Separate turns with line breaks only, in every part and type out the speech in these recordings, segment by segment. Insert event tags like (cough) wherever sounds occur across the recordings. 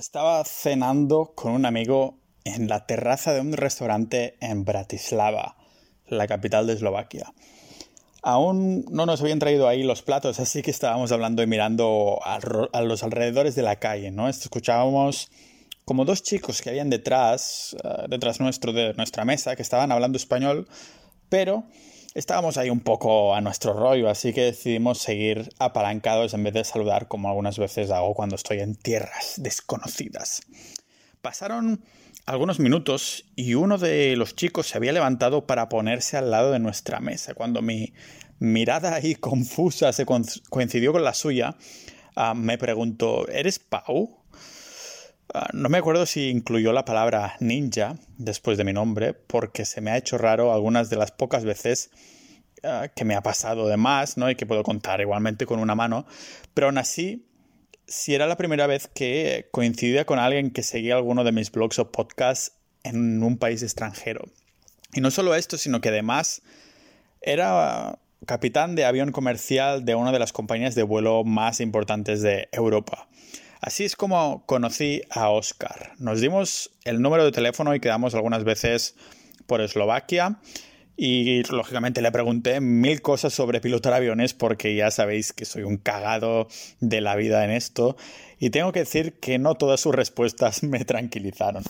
Estaba cenando con un amigo en la terraza de un restaurante en Bratislava, la capital de Eslovaquia. Aún no nos habían traído ahí los platos, así que estábamos hablando y mirando a, los alrededores de la calle, ¿no? Escuchábamos como dos chicos que habían detrás, eh, detrás nuestro de nuestra mesa, que estaban hablando español, pero estábamos ahí un poco a nuestro rollo, así que decidimos seguir apalancados en vez de saludar como algunas veces hago cuando estoy en tierras desconocidas. Pasaron algunos minutos y uno de los chicos se había levantado para ponerse al lado de nuestra mesa. Cuando mi mirada ahí confusa se coincidió con la suya, ah, me preguntó, ¿eres Pau? Ah, no me acuerdo si incluyó la palabra ninja después de mi nombre, porque se me ha hecho raro algunas de las pocas veces ah, que me ha pasado de más, ¿no? Y que puedo contar igualmente con una mano. Pero aún así, si era la primera vez que coincidía con alguien que seguía alguno de mis blogs o podcasts en un país extranjero. Y no solo esto, sino que además era capitán de avión comercial de una de las compañías de vuelo más importantes de Europa. Así es como conocí a Oscar. Nos dimos el número de teléfono y quedamos algunas veces por Eslovaquia. Y lógicamente le pregunté mil cosas sobre pilotar aviones porque ya sabéis que soy un cagado de la vida en esto. Y tengo que decir que no todas sus respuestas (laughs) me tranquilizaron.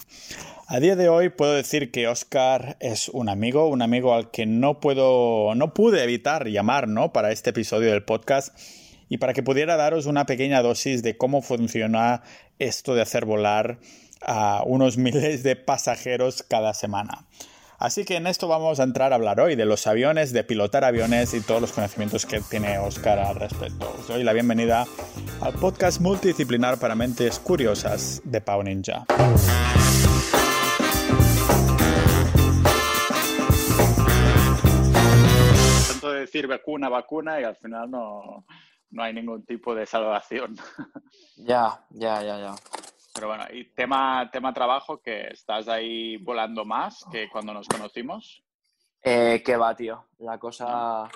A día de hoy puedo decir que Oscar es un amigo, un amigo al que no puedo, no pude evitar llamar, ¿no? Para este episodio del podcast y para que pudiera daros una pequeña dosis de cómo funciona esto de hacer volar a unos (laughs) miles de pasajeros cada semana. Así que en esto vamos a entrar a hablar hoy de los aviones, de pilotar aviones y todos los conocimientos que tiene Oscar al respecto. Os doy la bienvenida al podcast multidisciplinar para mentes curiosas de Pau Ninja.
Tanto decir vacuna, vacuna y al final no, no hay ningún tipo de salvación. (laughs)
Ya, ya, ya, ya.
Pero bueno, y tema, tema trabajo, que estás ahí volando más que cuando nos conocimos.
Eh, que va, tío. La cosa.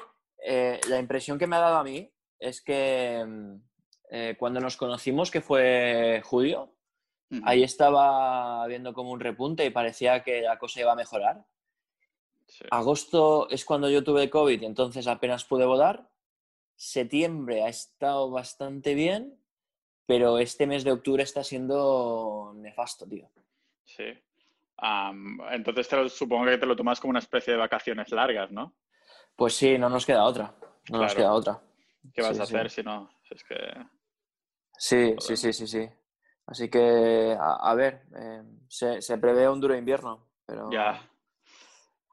Eh, la impresión que me ha dado a mí es que mm, eh, cuando nos conocimos, que fue julio, ahí estaba viendo como un repunte y parecía que la cosa iba a mejorar. Agosto es cuando yo tuve COVID y entonces apenas pude volar septiembre ha estado bastante bien, pero este mes de octubre está siendo nefasto, tío.
Sí. entonces supongo que te lo tomas como una especie de vacaciones largas, ¿no?
Pues sí, no nos queda otra. No nos queda otra.
¿Qué vas a hacer si no? es que...
Sí, sí, sí, sí, sí. Así que, a, ver, eh, se, se, prevé un duro invierno, pero...
Ya,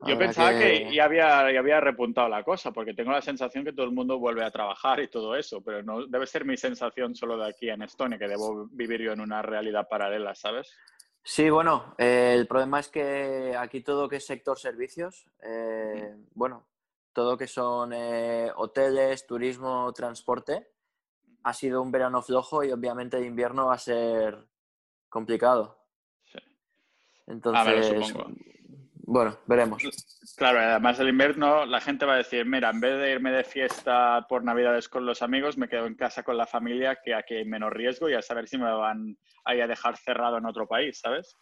yo pensaba que... ya, había, había repuntado la cosa, porque tengo la sensación que todo el mundo vuelve a trabajar y todo eso, pero no debe ser mi sensación solo de aquí en Estonia, que debo vivir yo en una realidad paralela, ¿sabes?
Sí, bueno, eh, el problema es que aquí todo que es sector servicios, eh, bueno, todo que son eh, hoteles, turismo, transporte, ha sido un verano flojo y obviamente de invierno va a ser complicado. Sí. Entonces, bueno, veremos.
Claro, además del invierno la gente va a decir, mira, en vez de irme de fiesta por Navidades con los amigos, me quedo en casa con la familia, que aquí hay menos riesgo y a saber si me van a dejar cerrado en otro país, ¿sabes?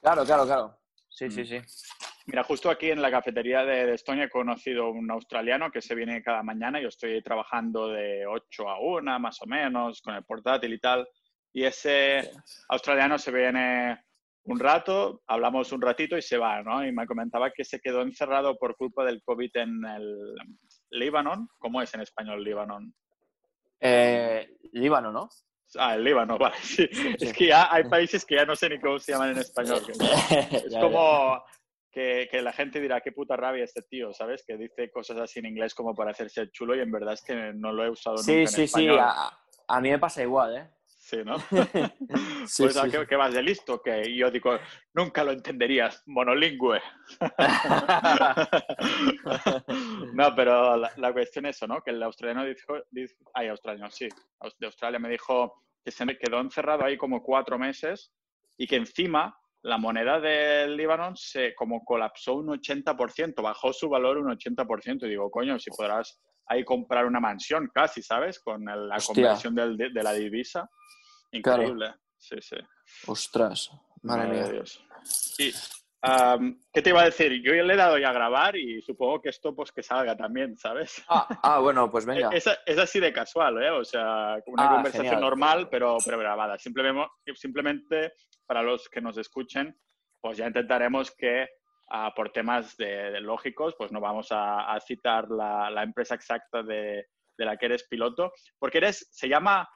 Claro, claro, claro. Sí, sí, mm. sí.
Mira, justo aquí en la cafetería de, Estonia he conocido un australiano que se viene cada mañana. Yo estoy trabajando de 8 a 1, más o menos, con el portátil y tal. Y ese australiano se viene un rato, hablamos un ratito y se va, ¿no? Y me comentaba que se quedó encerrado por culpa del COVID en el Líbano. ¿Cómo es en español Líbano?
Eh, Líbano, ¿no?
Ah, el Líbano, (laughs) vale. Sí. Es que ya hay países que ya no sé ni cómo se llaman en español. (laughs) Es como que, la gente dirá, qué puta rabia este tío, ¿sabes? Que dice cosas así en inglés como para hacerse chulo y en verdad es que no lo he usado nunca en
sí,
español. Sí, sí,
a, a mí me pasa igual, ¿eh?
Sí, ¿no? (laughs) (laughs) pues ¿a qué, vas de listo, que yo digo, nunca lo entenderías, monolingüe. (laughs) no, pero la, cuestión es eso, ¿no? Que el australiano dijo, ay, australiano, sí, de Australia me dijo que se me quedó encerrado ahí como cuatro meses y que encima la moneda del Líbano se como colapsó un 80%, bajó su valor un 80%. Y digo, coño, si podrás ahí comprar una mansión casi, ¿sabes? Con la conversión de la divisa. Increíble. Sí, sí.
Ostras, madre, mía.
Dios. Y, ¿Qué te iba a decir? Yo ya le he dado ya a grabar y supongo que esto pues que salga también, ¿sabes?
Ah, ah bueno, pues venga. (laughs)
Es, es, así de casual, ¿eh? O sea, una
Ah,
conversación
genial.
normal, pero, pero grabada. Simplemente, simplemente para los que nos escuchen, pues ya intentaremos que ah, por temas de, de lógicos, pues no vamos a, a citar la, la empresa exacta de, de la que eres piloto, porque eres, se llama,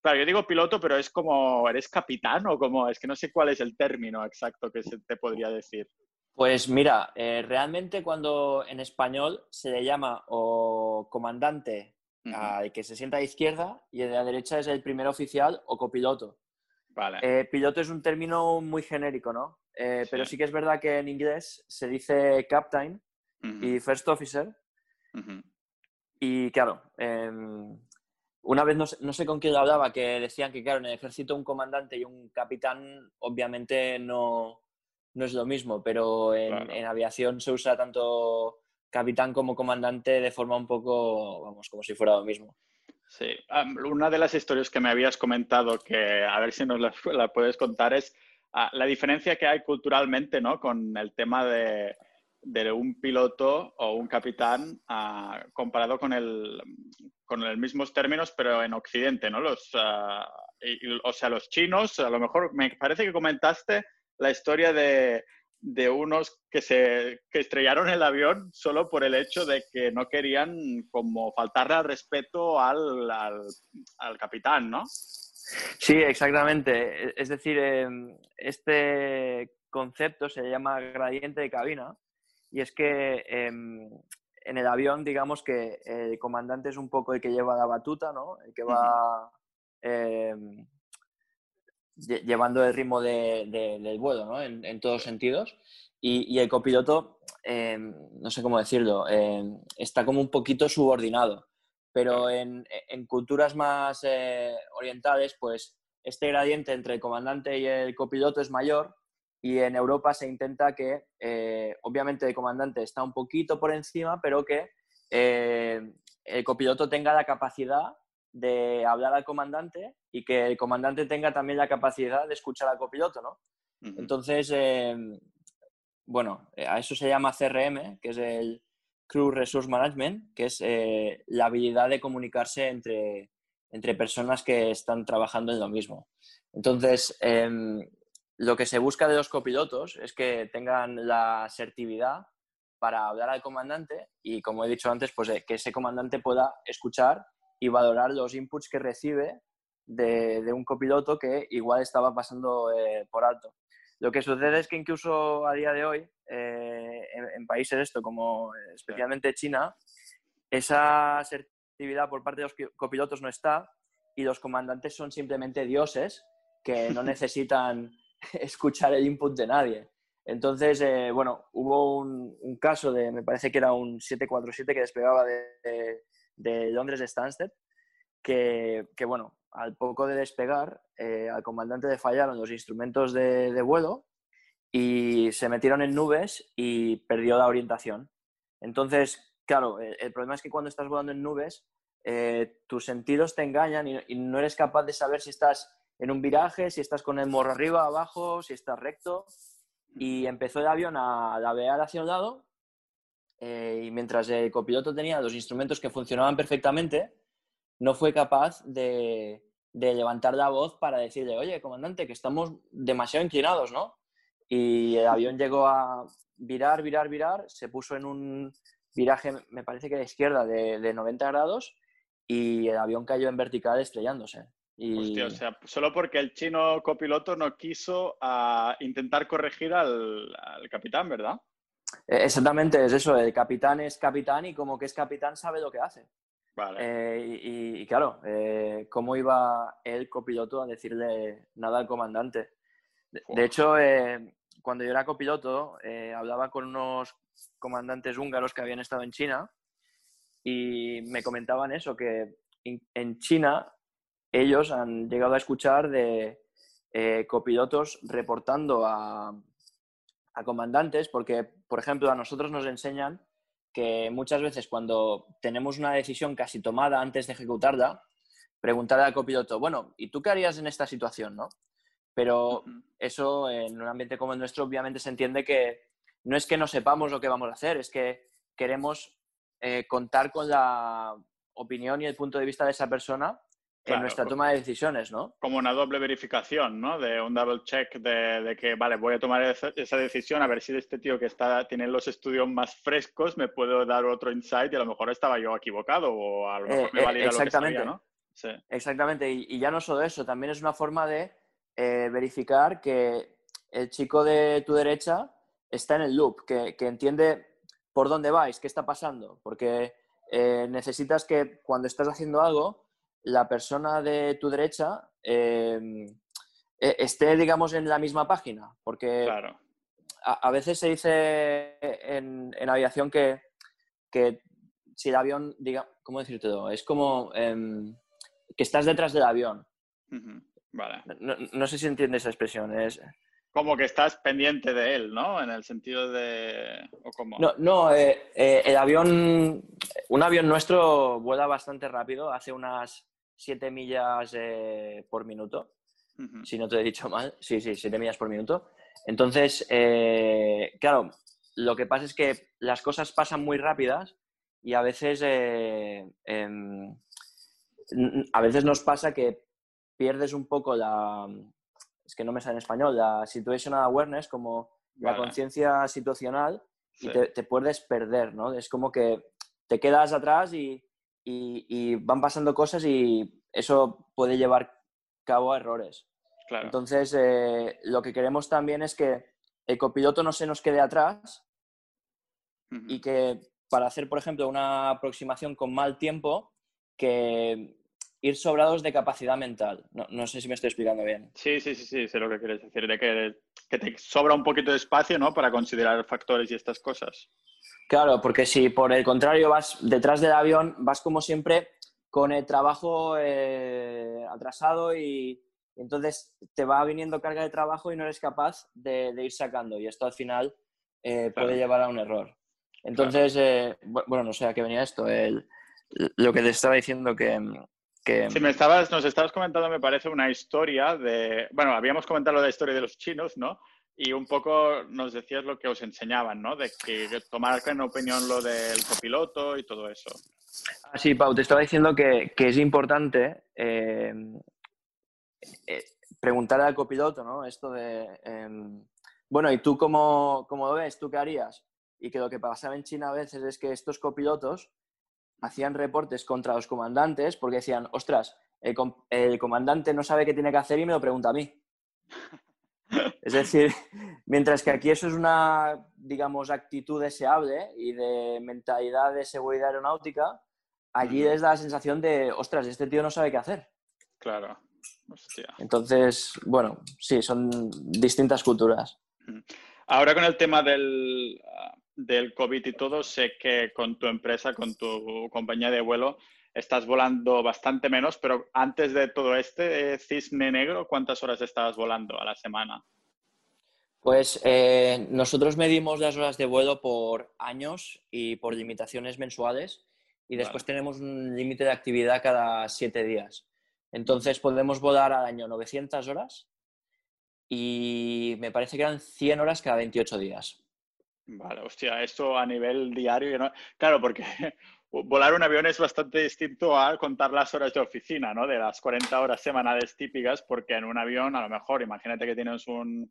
claro, yo digo piloto, pero es como, ¿eres capitán o como, es que no sé cuál es el término exacto que se te podría decir?
Pues mira, eh, realmente cuando en español se le llama o comandante
Ujú.
al que se sienta a la izquierda y el de la derecha es el primer oficial o copiloto.
Vale.
Eh, piloto es un término muy genérico, ¿no? Eh,
Sí.
Pero sí que es verdad que en inglés se dice captain y first officer. Y claro, em, una vez no sé, no sé con quién hablaba, que decían que, claro, en el ejército un comandante y un capitán obviamente no, no es lo mismo, pero en,
Claro.
en aviación se usa tanto capitán como comandante de forma un poco, vamos, como si fuera lo mismo.
Sí, una de las historias que me habías comentado, que a ver si nos la, la puedes contar, es ah, la diferencia que hay culturalmente, ¿no? Con el tema de, un piloto o un capitán ah, comparado con el con los mismos términos, pero en Occidente, ¿no? Los, y- y- o sea, los chinos, a lo mejor me parece que comentaste la historia de, de unos que se que estrellaron el avión solo por el hecho de que no querían como faltarle al respeto al, al, al capitán, ¿no?
Sí, exactamente. E- Es decir, em, este concepto se llama gradiente de cabina y es que em, en el avión, digamos que el comandante es un poco el que lleva la batuta, ¿no? El que va em, lle- llevando el ritmo de- de- del vuelo, ¿no? En, en todos sentidos. Y, y el copiloto, no sé cómo decirlo, está como un poquito subordinado. Pero en, en culturas más eh, orientales, pues este gradiente entre el comandante y el copiloto es mayor y en Europa se intenta que, eh, obviamente, el comandante está un poquito por encima, pero que eh, el copiloto tenga la capacidad de hablar al comandante y que el comandante tenga también la capacidad de escuchar al copiloto, ¿no?
Ujú.
Entonces, eh, bueno, a eso se llama CRM, que es el Crew Resource Management, que es eh, la habilidad de comunicarse entre, entre personas que están trabajando en lo mismo. Entonces, em, lo que se busca de los copilotos es que tengan la asertividad para hablar al comandante y, como he dicho antes, pues eh, que ese comandante pueda escuchar y valorar los inputs que recibe de, de un copiloto que igual estaba pasando eh, por alto. Lo que sucede es que incluso a día de hoy, eh, en, en países esto, como especialmente China, esa asertividad por parte de los copilotos no está y los comandantes son simplemente dioses que no (laughs) necesitan (laughs) escuchar el input de nadie. Entonces, eh, bueno, hubo un, un caso de, me parece que era un 747 que despegaba de, de- de Londres de Stansted, que, que, bueno, al poco de despegar, eh, al comandante le fallaron los instrumentos de, vuelo y se metieron en nubes y perdió la orientación. Entonces, claro, el, el problema es que cuando estás volando en nubes, eh, tus sentidos te engañan y, y no eres capaz de saber si estás en un viraje, si estás con el morro arriba, abajo, si estás recto. Y empezó el avión a lavear hacia un lado eh, y mientras el copiloto tenía los instrumentos que funcionaban perfectamente, no fue capaz de, de levantar la voz para decirle, oye, comandante, que estamos demasiado inclinados, ¿no? Y el avión llegó a virar, virar, virar, se puso en un viraje, me parece que a la izquierda, de, de 90 grados y el avión cayó en vertical estrellándose. Y...
Hostia, o sea, solo porque el chino copiloto no quiso ah, intentar corregir al, al capitán, ¿verdad?
Eh, Exactamente, es eso, el capitán es capitán y como que es capitán sabe lo que hace.
Vale.
Eh, y, y, claro, eh, ¿cómo iba el copiloto a decirle nada al comandante? De, de hecho, eh, cuando yo era copiloto, eh, hablaba con unos comandantes húngaros que habían estado en China y me comentaban eso, que en China ellos han llegado a escuchar de eh, copilotos reportando a, a comandantes, porque, por ejemplo, a nosotros nos enseñan que muchas veces cuando tenemos una decisión casi tomada antes de ejecutarla, preguntar al copiloto, bueno, ¿y tú qué harías en esta situación? ¿no? Pero eso en un ambiente como el nuestro obviamente se entiende que no es que no sepamos lo que vamos a hacer, es que queremos eh, contar con la opinión y el punto de vista de esa persona en nuestra toma de decisiones, ¿no?
Como una doble verificación, ¿no? De un double check de, que, vale, voy a tomar esa, decisión a ver si este tío que está, tiene los estudios más frescos me puedo dar otro insight y a lo mejor estaba yo equivocado o a lo mejor me eh, valida lo que sabía, ¿no?
Sí. Exactamente, y, ya no solo eso, también es una forma de eh, verificar que el chico de tu derecha está en el loop, que, entiende por dónde vais, qué está pasando, porque eh, necesitas que cuando estás haciendo algo la persona de tu derecha em, e, esté, digamos, en la misma página. Porque a, veces se dice en, aviación que, si el avión, diga, ¿cómo decirte todo? Es como em, que estás detrás del avión.
Vale.
No, sé si entiendes esa expresión. Es...
Como que estás pendiente de él, ¿no? En el sentido de...
No, no eh, eh, el avión, un avión nuestro vuela bastante rápido, hace unas 7 millas eh, por minuto, si no te he dicho mal. Sí, sí, 7 millas por minuto. Entonces, eh, claro, lo que pasa es que las cosas pasan muy rápidas y a veces, eh, em, a veces nos pasa que pierdes un poco la, es que no me sale en español, la situational awareness, como la conciencia situacional y te, te, puedes perder, ¿no? Es como que te quedas atrás y, y, van pasando cosas y eso puede llevar a cabo a errores. Entonces, eh, lo que queremos también es que el copiloto no se nos quede atrás y que para hacer, por ejemplo, una aproximación con mal tiempo, que ir sobrados de capacidad mental. No, sé si me estoy explicando bien.
Sí, sí, sí, sí, sé lo que quieres decir, de que, que te sobra un poquito de espacio, ¿no? Para considerar factores y estas cosas.
Claro, porque si por el contrario vas detrás del avión, vas como siempre con el trabajo eh, atrasado y, entonces te va viniendo carga de trabajo y no eres capaz de, ir sacando y esto al final eh, puede llevar a un error. Entonces, eh, bueno, no sé a qué venía esto. lo que te estaba diciendo que, que...
Sí, me estabas, nos estabas comentando, me parece, una historia de... Bueno, habíamos comentado la historia de los chinos, ¿no? Y un poco nos decías lo que os enseñaban, ¿no? De que tomar en opinión lo del copiloto y todo eso.
Ah, sí, Pau, te estaba diciendo que, es importante eh, eh, preguntar al copiloto, ¿no? Esto de, em, bueno, ¿y tú cómo, cómo, lo ves? ¿Tú qué harías? Y que lo que pasaba en China a veces es que estos copilotos hacían reportes contra los comandantes porque decían, ostras, el, el comandante no sabe qué tiene que hacer y me lo pregunta a mí. (laughs) Es decir, (laughs) mientras que aquí eso es una, digamos, actitud deseable y de mentalidad de seguridad aeronáutica, allí les da la sensación de, ostras, este tío no sabe qué hacer.
Claro.
Entonces, bueno, sí, son distintas culturas.
Ahora con el tema del, del COVID y todo, sé que con tu empresa, con tu compañía de vuelo, estás volando bastante menos, pero antes de todo este cisne negro, ¿cuántas horas estabas volando a la semana?
Pues eh, nosotros medimos las horas de vuelo por años y por limitaciones mensuales y después tenemos un límite de actividad cada siete días. Entonces podemos volar al año 900 horas y me parece que eran 100 horas cada 28 días.
Vale, hostia, esto a nivel diario, ¿no? claro, porque (laughs) volar un avión es bastante distinto a contar las horas de oficina, ¿no? De las 40 horas semanales típicas, porque en un avión, a lo mejor, imagínate que tienes un,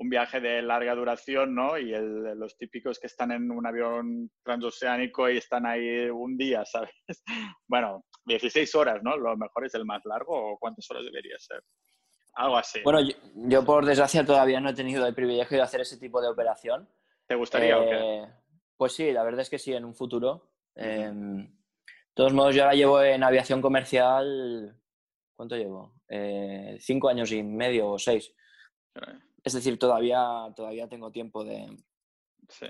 un viaje de larga duración, ¿no? Y los típicos que están en un avión transoceánico y están ahí un día, ¿sabes? (laughs) Bueno, 16 horas, ¿no? Lo mejor es el más largo, ¿o cuántas horas debería ser? Algo así.
Bueno, yo, por desgracia todavía no he tenido el privilegio de hacer ese tipo de operación.
¿Te gustaría o qué?
Eh, pues sí, la verdad es que sí, en un futuro. Em, de todos modos, yo ahora llevo en aviación comercial, ¿cuánto llevo? Eh, cinco años y medio o seis. Es decir, todavía, todavía tengo tiempo de,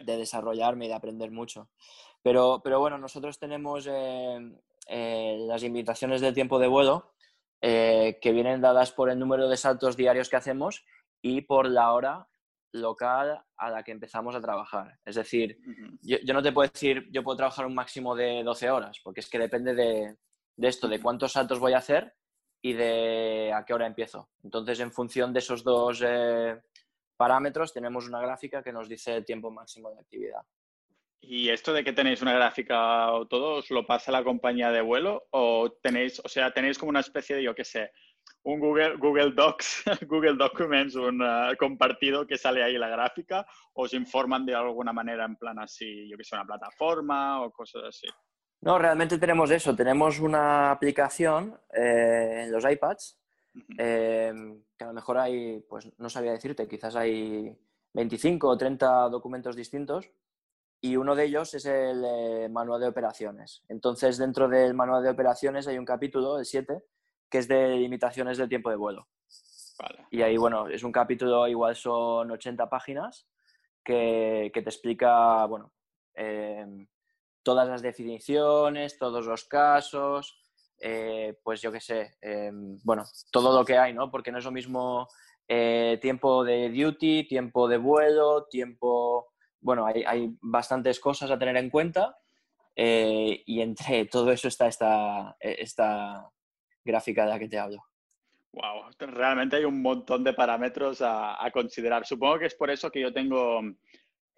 de desarrollarme y de aprender mucho. Pero, pero bueno, nosotros tenemos em, eh, las invitaciones del tiempo de vuelo eh, que vienen dadas por el número de saltos diarios que hacemos y por la hora local a la que empezamos a trabajar. Es decir, yo, no te puedo decir, yo puedo trabajar un máximo de 12 horas, porque es que depende de, esto, de cuántos saltos voy a hacer y de a qué hora empiezo. Entonces, en función de esos dos eh, parámetros, tenemos una gráfica que nos dice el tiempo máximo de actividad.
¿Y esto de que tenéis una gráfica o todo, os lo pasa la compañía de vuelo? ¿O tenéis, o sea, tenéis como una especie de, yo qué sé, un Google, Google Docs, (laughs) Google Documents, un uh, compartido que sale ahí la gráfica? ¿O os informan de alguna manera en plan así, yo que sé, una plataforma o cosas así?
No, realmente tenemos eso. Tenemos una aplicación eh, en los iPads eh, que a lo mejor hay, pues no sabía decirte, quizás hay 25 o 30 documentos distintos y uno de ellos es el eh, manual de operaciones. Entonces, dentro del manual de operaciones hay un capítulo, el 7, que es de limitaciones del tiempo de vuelo. Y ahí, bueno, es un capítulo, igual son 80 páginas, que, te explica, bueno, em, todas las definiciones, todos los casos, eh, pues yo qué sé, em, bueno, todo lo que hay, ¿no? Porque no es lo mismo eh, tiempo de duty, tiempo de vuelo, tiempo bueno, hay, bastantes cosas a tener en cuenta eh, y entre (laughs) todo eso está esta, esta gráfica de la que te hablo.
Wow, realmente hay un montón de parámetros a, considerar. Supongo que es por eso que yo tengo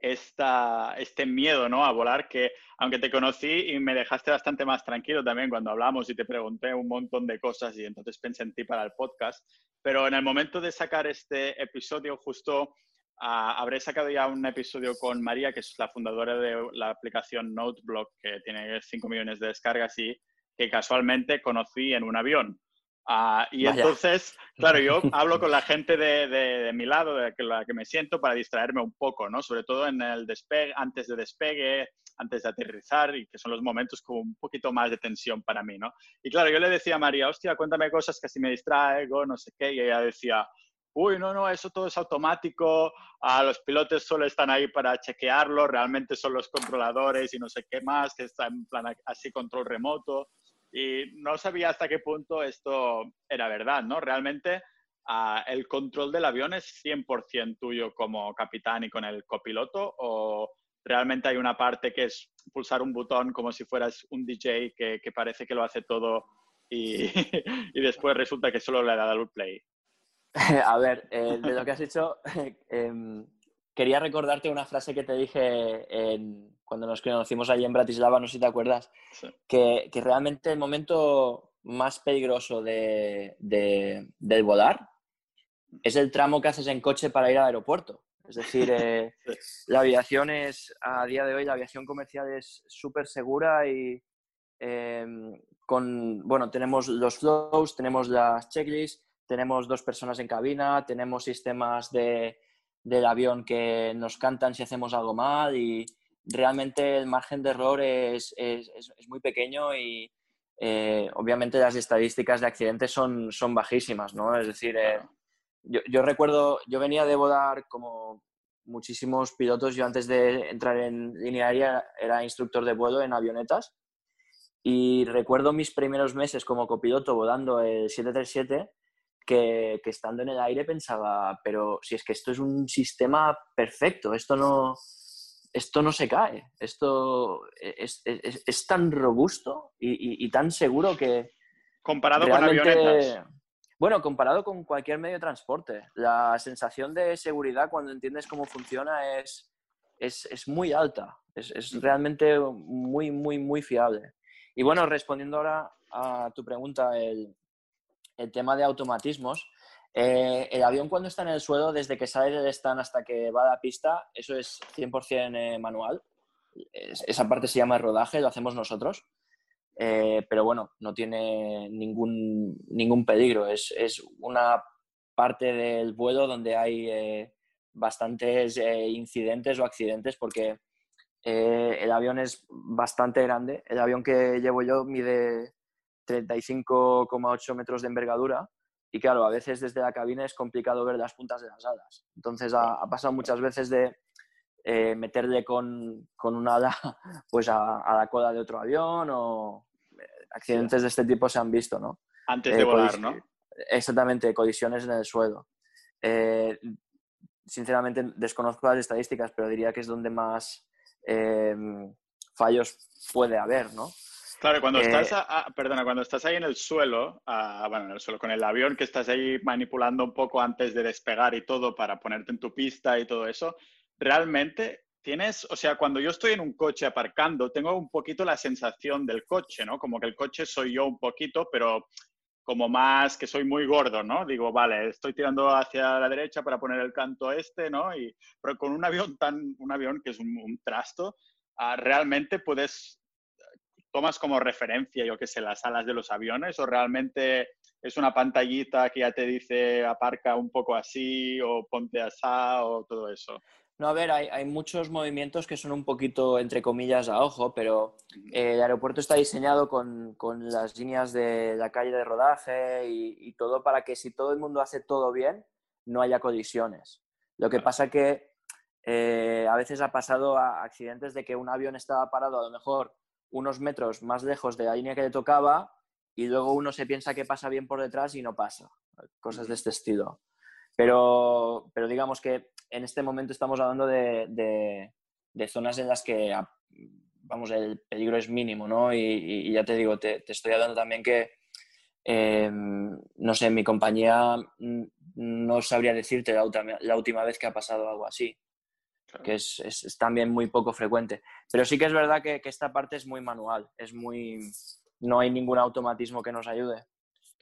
esta, este miedo ¿no? a volar, que aunque te conocí y me dejaste bastante más tranquilo también cuando hablamos y te pregunté un montón de cosas y entonces pensé en ti para el podcast, pero en el momento de sacar este episodio justo habré sacado ya un episodio con María, que es la fundadora de la aplicación Noteblock, que tiene 5 millones de descargas y que casualmente conocí en un avión. Ah, y entonces, claro, yo (laughs) hablo con la gente de, de, mi lado, de la que me siento, para distraerme un poco, ¿no? Sobre todo en el despegue, antes de despegue, antes de aterrizar, y que son los momentos con un poquito más de tensión para mí, ¿no? Y claro, yo le decía a María, hostia, cuéntame cosas que si me distraigo, no sé qué, y ella decía, uy, no, no, eso todo es automático, a los pilotos solo están ahí para chequearlo, realmente son los controladores y no sé qué más, que está en plan así control remoto. Y no sabía hasta qué punto esto era verdad, ¿no? Realmente ah, el control del avión es 100% tuyo como capitán y con el copiloto o realmente hay una parte que es pulsar un botón como si fueras un DJ que, parece que lo hace todo y, (laughs) después resulta que solo le dado el play. (laughs)
A ver, eh, de lo que has dicho, (laughs) em, quería recordarte una frase que te dije cuando nos conocimos allí en Bratislava, no sé si te acuerdas, que, realmente el momento más peligroso de, del volar es el tramo que haces en coche para ir al aeropuerto. Es decir, eh, (laughs) la aviación es, a día de hoy, la aviación comercial es súper segura y em, con, bueno, tenemos los flows, tenemos las checklists, tenemos dos personas en cabina, tenemos sistemas de, del avión que nos cantan si hacemos algo mal y realmente el margen de error es, es, es muy pequeño y eh, obviamente las estadísticas de accidentes son, son bajísimas, ¿no? Es decir, eh, yo, yo, recuerdo, yo venía de volar como muchísimos pilotos, yo antes de entrar en línea aérea era instructor de vuelo en avionetas y recuerdo mis primeros meses como copiloto volando el 737 que, estando en el aire pensaba, pero si es que esto es un sistema perfecto, esto no, esto no se cae, esto es, tan robusto y, tan seguro que...
Comparado con avionetas.
Bueno, comparado con cualquier medio de transporte, la sensación de seguridad cuando entiendes cómo funciona es, es, muy alta, es, realmente muy, muy, muy fiable. Y bueno, respondiendo ahora a tu pregunta, el, el tema de automatismos. Eh, el avión cuando está en el suelo, desde que sale del stand hasta que va a la pista, eso es 100% eh, manual. esa parte se llama rodaje, lo hacemos nosotros. Eh, pero bueno, no tiene ningún, ningún peligro. Es, es una parte del vuelo donde hay bastantes incidentes o accidentes porque el avión es bastante grande. El avión que llevo yo mide 35,8 metros de envergadura y claro, a veces desde la cabina es complicado ver las puntas de las alas. Entonces ha, pasado muchas veces de eh, meterle con, con, un ala (laughs) pues a, la cola de otro avión o eh, accidentes de este tipo se han visto, ¿no?
Antes de eh, volar, ¿no?
Exactamente, colisiones en el suelo. sinceramente desconozco las estadísticas, pero diría que es donde más fallos puede haber, ¿no?
Claro, cuando estás, perdona, cuando estás ahí en el suelo, bueno, en el suelo, con el avión que estás ahí manipulando un poco antes de despegar y todo para ponerte en tu pista y todo eso, realmente tienes, o sea, cuando yo estoy en un coche aparcando, tengo un poquito la sensación del coche, ¿no? Como que el coche soy yo un poquito, pero como más que soy muy gordo, ¿no? Digo, vale, estoy tirando hacia la derecha para poner el canto este, ¿no? Y, pero con un avión tan, un avión que es un, trasto, ah, realmente puedes, tomas como referencia, yo qué sé, las alas de los aviones o realmente es una pantallita que ya te dice aparca un poco así o ponte asá o todo eso.
No, a ver, hay, muchos movimientos que son un poquito, entre comillas, a ojo, pero eh, el aeropuerto está diseñado con, las líneas de la calle de rodaje y, todo para que si todo el mundo hace todo bien, no haya colisiones. Lo que pasa que eh, a veces ha pasado a accidentes de que un avión estaba parado a lo mejor unos metros más lejos de la línea que le tocaba y luego uno se piensa que pasa bien por detrás y no pasa. Cosas de este estilo. Pero, pero digamos que en este momento estamos hablando de, de, zonas en las que, ah, vamos, el peligro es mínimo, ¿no? Y, ya te digo, te, estoy hablando también que, em, no sé, mi compañía mm, no sabría decirte la, la última vez que ha pasado algo así, que es, es, también muy poco frecuente. Pero sí que es verdad que, que esta parte es muy manual, es muy... no hay ningún automatismo que nos ayude.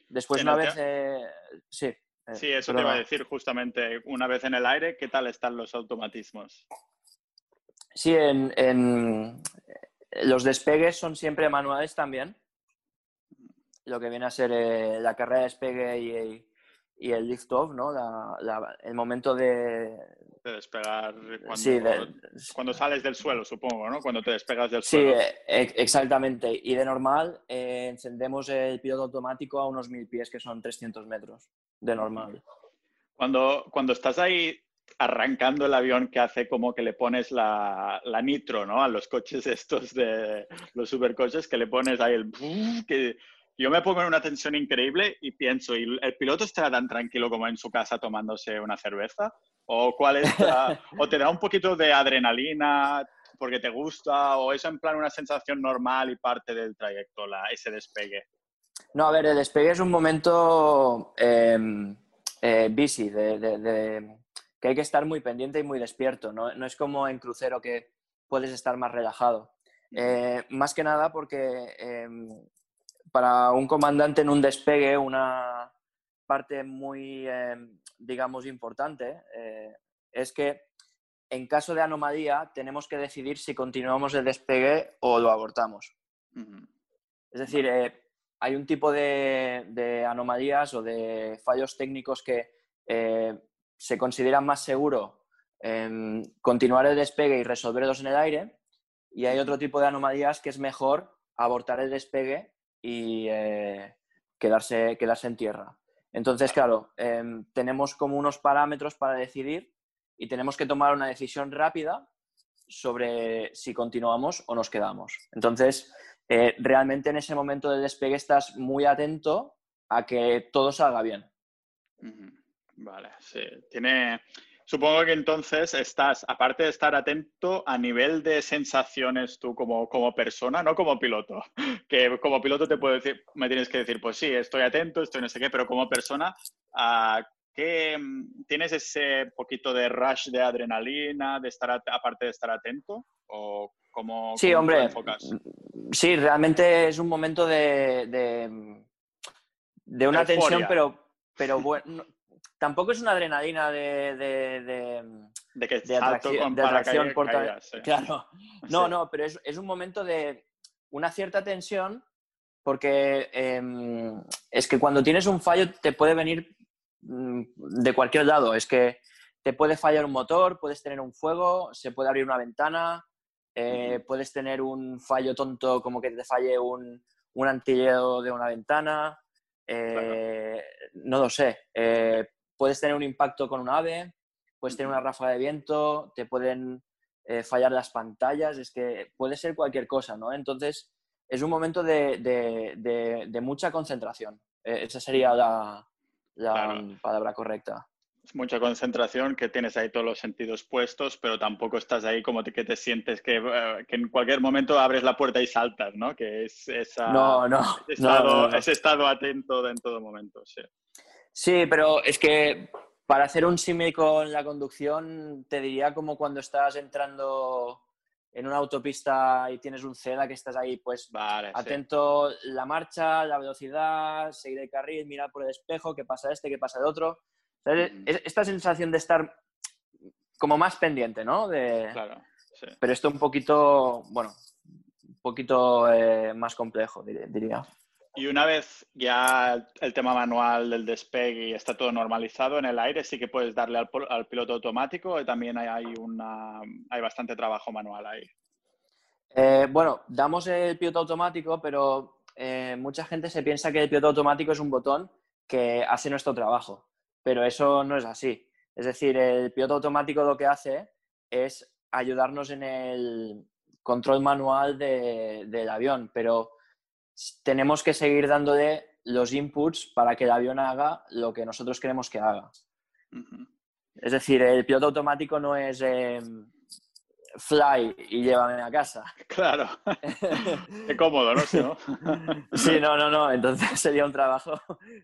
Después, una vez... Eh, sí.
Eh, sí, eso te iba a decir justamente, una vez en el aire, ¿qué tal están los automatismos?
Sí, en, los despegues son siempre manuales también. Lo que viene a ser eh, la carrera de despegue y, y el lift-off, ¿no? el momento de...
De despegar cuando, sales del suelo, supongo, ¿no? Cuando te despegas del
suelo.
Sí,
e, exactamente. Y de normal eh, encendemos el piloto automático a unos mil pies, que son 300 metros de normal.
Cuando, cuando estás ahí arrancando el avión que hace como que le pones la, la, nitro, ¿no? A los coches estos de los supercoches, que le pones ahí el... Que yo me pongo en una tensión increíble y pienso, ¿y el piloto estará tan tranquilo como en su casa tomándose una cerveza? ¿O, cuál es (laughs) o te da un poquito de adrenalina porque te gusta? ¿O es en plan una sensación normal y parte del trayecto, la, ese despegue?
No, a ver, el despegue es un momento em, eh, busy, de, que hay que estar muy pendiente y muy despierto. No, es como en crucero que puedes estar más relajado. Eh, más que nada porque em, para un comandante en un despegue, una parte muy, em, digamos, importante eh, es que en caso de anomalía tenemos que decidir si continuamos el despegue o lo abortamos. Es decir, hay un tipo de, anomalías o de fallos técnicos que eh, se consideran más seguro continuar el despegue y resolverlos en el aire y hay otro tipo de anomalías que es mejor abortar el despegue y eh, quedarse, en tierra. Entonces, claro, em, tenemos como unos parámetros para decidir y tenemos que tomar una decisión rápida sobre si continuamos o nos quedamos. Entonces, eh, realmente en ese momento de despegue estás muy atento a que todo salga bien.
Vale, sí. Tiene. Supongo que entonces estás, aparte de estar atento a nivel de sensaciones tú como, como persona, no como piloto. (laughs) Que como piloto te puedo decir, me tienes que decir, pues sí, estoy atento, estoy no sé qué, pero como persona, ¿qué, ¿tienes ese poquito de rush de adrenalina, de estar aparte de estar atento? ¿O cómo,
sí, hombre, Sí, realmente es un momento de, de, una tensión, pero, pero (laughs) bueno, tampoco es una adrenalina de, de,
de, que de atracción, de
atracción por Claro, no, no, pero es, un momento de una cierta tensión porque em, es que cuando tienes un fallo te puede venir mm, de cualquier lado. Es que te puede fallar un motor, puedes tener un fuego, se puede abrir una ventana, eh, puedes tener un fallo tonto como que te falle un, un antillero de una ventana, eh, no lo sé. Eh, puedes tener un impacto con un ave, puedes tener una ráfaga de viento, te pueden fallar las pantallas, es que puede ser cualquier cosa, ¿no? Entonces, es un momento de, de, mucha concentración. esa sería la, la palabra correcta.
mucha concentración, que tienes ahí todos los sentidos puestos, pero tampoco estás ahí como que te sientes que, eh, que, en cualquier momento abres la puerta y saltas, ¿no? Que es esa,
no, no,
ese, estado, ese estado atento en todo momento, sí.
Sí, pero es que para hacer un símil con la conducción, te diría como cuando estás entrando en una autopista y tienes un CEDA que estás ahí, pues atento la marcha, la velocidad, seguir el carril, mirar por el espejo, qué pasa este, qué pasa el otro. Mm. Esta sensación de estar como más pendiente, ¿no? De...
Claro,
Pero esto un poquito, bueno, un poquito eh, más complejo, diría.
Y una vez ya el tema manual del despegue está todo normalizado en el aire, sí que puedes darle al, piloto automático y también hay, una, hay bastante trabajo manual ahí.
Eh, bueno, damos el piloto automático, pero eh, mucha gente se piensa que el piloto automático es un botón que hace nuestro trabajo, pero eso no es así. Es decir, el piloto automático lo que hace es ayudarnos en el control manual del avión, pero tenemos que seguir dándole los inputs para que el avión haga lo que nosotros queremos que haga. Es decir, el piloto automático no es em, fly y llévame a casa. (laughs)
Claro. (laughs) Qué cómodo, ¿no? (laughs)
¿Sí, ¿no? no, no, Entonces sería un trabajo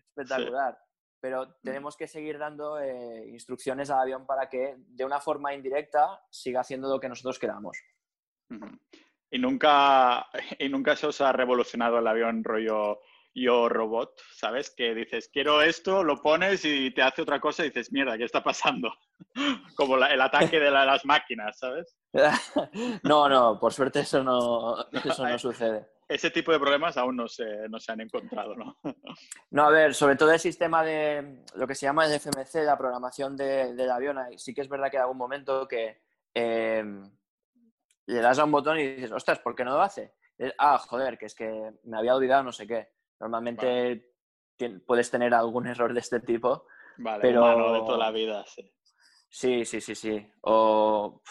espectacular. Pero tenemos que seguir dando eh, instrucciones al avión para que de una forma indirecta siga haciendo lo que nosotros queramos.
Y nunca, (laughs) y nunca se os ha revolucionado el avión rollo yo robot, ¿sabes? Que dices, quiero esto, lo pones y te hace otra cosa y dices, mierda, ¿qué está pasando? (laughs) Como el ataque de las máquinas, ¿sabes? (laughs)
no, no, por suerte eso no, eso no sucede.
Ese tipo de problemas aún no se, no se han encontrado, ¿no?
no, a ver, sobre todo el sistema de lo que se llama el FMC, la programación del avión, sí que es verdad que en algún momento que eh, le das a un botón y dices, ostras, ¿por qué no lo hace? ah, joder, que es que me había olvidado no sé qué. Normalmente puedes tener algún (laughs) error de este tipo.
Vale,
pero...
de toda la vida, sí.
Sí, sí, sí, sí. O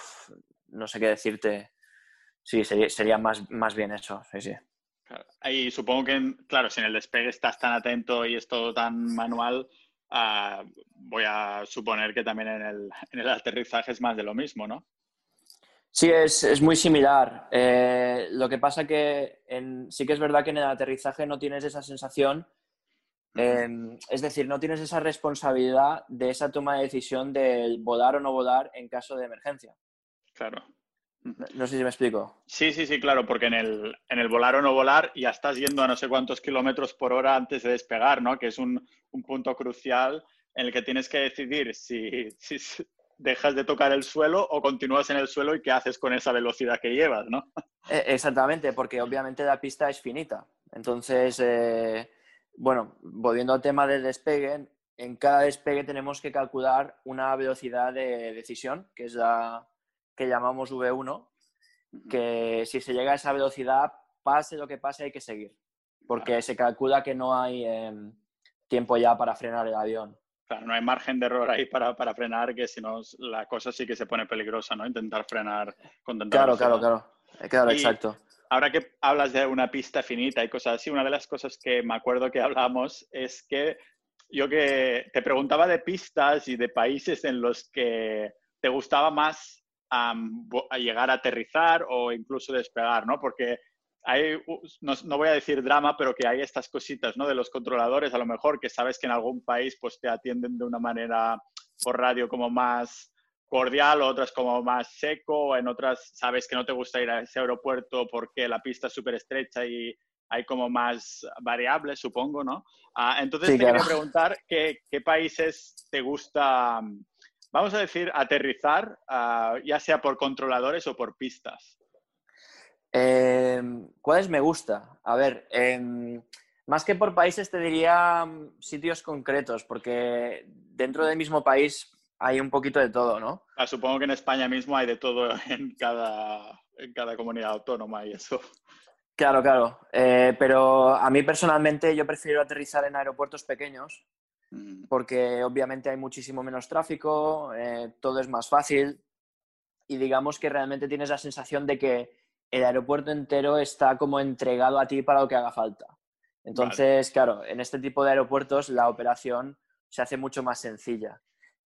no sé qué decirte. Sí, sería, más, más bien eso, sí, sí.
Y supongo que, claro, si en el despegue estás tan atento y es todo tan manual, ah, voy a suponer que también en el, en el aterrizaje es más de lo mismo, ¿no?
Sí, es, muy similar. Eh, lo que pasa que sí que es verdad que en el aterrizaje no tienes esa sensación, em, es decir, no tienes esa responsabilidad de esa toma de decisión de volar o no volar en caso de emergencia.
Claro.
No sé si me explico.
Sí, sí, sí, claro, porque en el, en el volar o no volar ya estás yendo a no sé cuántos kilómetros por hora antes de despegar, ¿no? Que es un, punto crucial en el que tienes que decidir si, dejas de tocar el suelo o continúas en el suelo y qué haces con esa velocidad que llevas, ¿no? (laughs)
Eh, exactamente, porque obviamente la pista es finita. Entonces, eh, bueno, volviendo al tema del despegue, en cada despegue tenemos que calcular una velocidad de decisión, que es la que llamamos V1, que si se llega a esa velocidad, pase lo que pase, hay que seguir, porque se calcula que no hay em, tiempo ya para frenar el avión.
Claro, no hay margen de error ahí para, para frenar, que si no, la cosa sí que se pone peligrosa, ¿no? Intentar frenar con tanta
Claro, claro, claro. Claro, exacto.
Ahora que hablas de una pista finita y cosas así, una de las cosas que me acuerdo que hablamos es que yo que te preguntaba de pistas y de países en los que te gustaba más llegar a aterrizar o incluso despegar, ¿no? Porque hay, no, voy a decir drama, pero que hay estas cositas, ¿no? De los controladores, a lo mejor que sabes que en algún país pues te atienden de una manera por radio como más cordial, otras como más seco, en otras sabes que no te gusta ir a ese aeropuerto porque la pista es súper estrecha y hay como más variables, supongo, ¿no? Ah, entonces te quería preguntar qué, qué, países te gusta, vamos a decir, aterrizar, ah, ya sea por controladores o por pistas.
Em, ¿Cuáles me gusta? A ver, em, más que por países te diría mm, sitios concretos, porque dentro del mismo país hay un poquito de todo, ¿no?
Ah, supongo que en España mismo hay de todo (laughs) en cada, en cada comunidad autónoma y eso.
Claro, claro. Eh, pero a mí personalmente yo prefiero aterrizar en aeropuertos pequeños mm. porque obviamente hay muchísimo menos tráfico, eh, todo es más fácil y digamos que realmente tienes la sensación de que el aeropuerto entero está como entregado a ti para lo que haga falta. Entonces, claro, en este tipo de aeropuertos la operación se hace mucho más sencilla.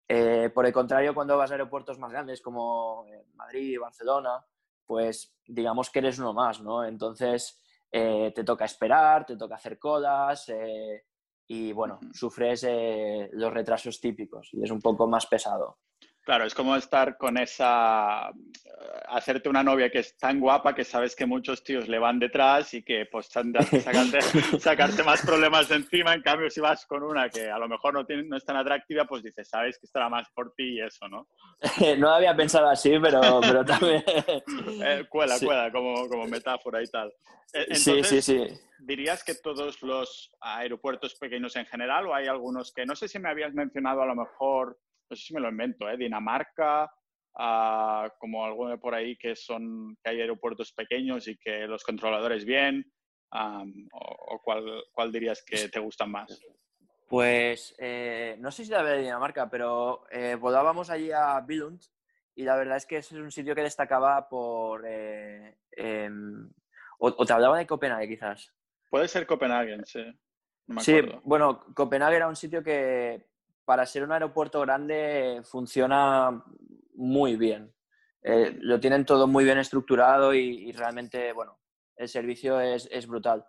Eh, por el contrario, cuando vas a aeropuertos más grandes como Madrid, Barcelona, pues digamos que eres uno más, ¿no? Entonces te toca esperar, te toca hacer colas y bueno, sufres los retrasos típicos y es un poco más pesado.
Claro, es como estar con esa, eh, hacerte una novia que es tan guapa que sabes que muchos tíos le van detrás y que pues (laughs) sacarte, sacarte, más problemas de encima. En cambio, si vas con una que a lo mejor no, tiene, no es tan atractiva, pues dices, sabes que estará más por ti y eso, ¿no? (laughs)
no había pensado así, pero, pero también... (laughs)
Eh, cuela, cuela, como, como metáfora y tal.
E, sí, sí, sí.
¿Dirías que todos los aeropuertos pequeños en general o hay algunos que, no sé si me habías mencionado a lo mejor no sé si me lo invento, ¿eh? Dinamarca, ah, como alguno por ahí que son que hay aeropuertos pequeños y que los controladores bien, o, cuál, dirías que te gustan más?
Pues eh, no sé si la de Dinamarca, pero eh, volábamos allí a Billund y la verdad es que es un sitio que destacaba por... Eh, em, o, te hablaba de Copenhague quizás.
Puede ser Copenhague, sí.
sí, bueno, Copenhague era un sitio que para ser un aeropuerto grande funciona muy bien. Eh, lo tienen todo muy bien estructurado y, realmente, bueno, el servicio es, brutal.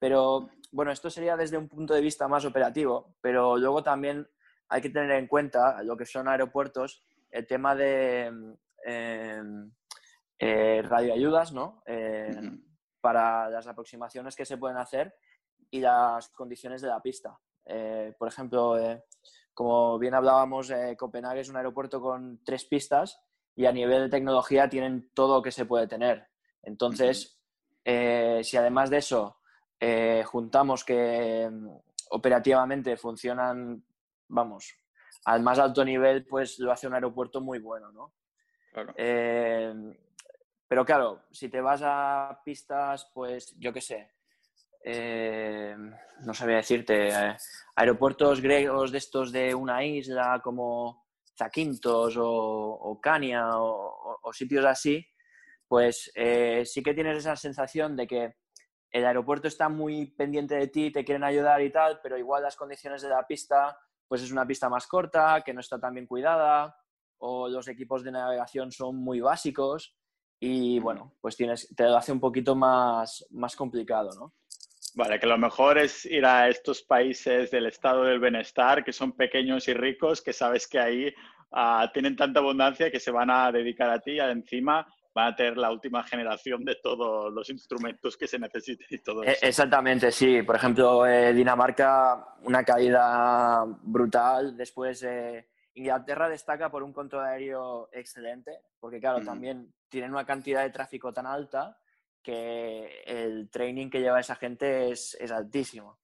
Pero, bueno, esto sería desde un punto de vista más operativo, pero luego también hay que tener en cuenta lo que son aeropuertos, el tema de em, eh, radioayudas, ¿no? Eh, para las aproximaciones que se pueden hacer y las condiciones de la pista. por ejemplo, como bien hablábamos, eh, Copenhague es un aeropuerto con tres pistas y a nivel de tecnología tienen todo lo que se puede tener. Entonces, eh, si además de eso eh, juntamos que mm, operativamente funcionan, vamos, al más alto nivel, pues lo hace un aeropuerto muy bueno, ¿no? pero claro, si te vas a pistas, pues yo qué sé, eh, no sabía decirte, eh, aeropuertos griegos de estos de una isla como Zakynthos o, o Cania o, sitios así, pues eh, sí que tienes esa sensación de que el aeropuerto está muy pendiente de ti, te quieren ayudar y tal, pero igual las condiciones de la pista, pues es una pista más corta, que no está tan bien cuidada, o los equipos de navegación son muy básicos y bueno, pues tienes, te lo hace un poquito más, más complicado, ¿no?
Vale, que lo mejor es ir a estos países del estado del bienestar, que son pequeños y ricos, que sabes que ahí ah, tienen tanta abundancia que se van a dedicar a ti y encima van a tener la última generación de todos los instrumentos que se necesiten y todo e, eso.
Exactamente, sí. Por ejemplo, eh, Dinamarca, una caída brutal. Después, eh, Inglaterra destaca por un control aéreo excelente, porque claro, también tienen una cantidad de tráfico tan alta que el training que lleva esa gente es, altísimo.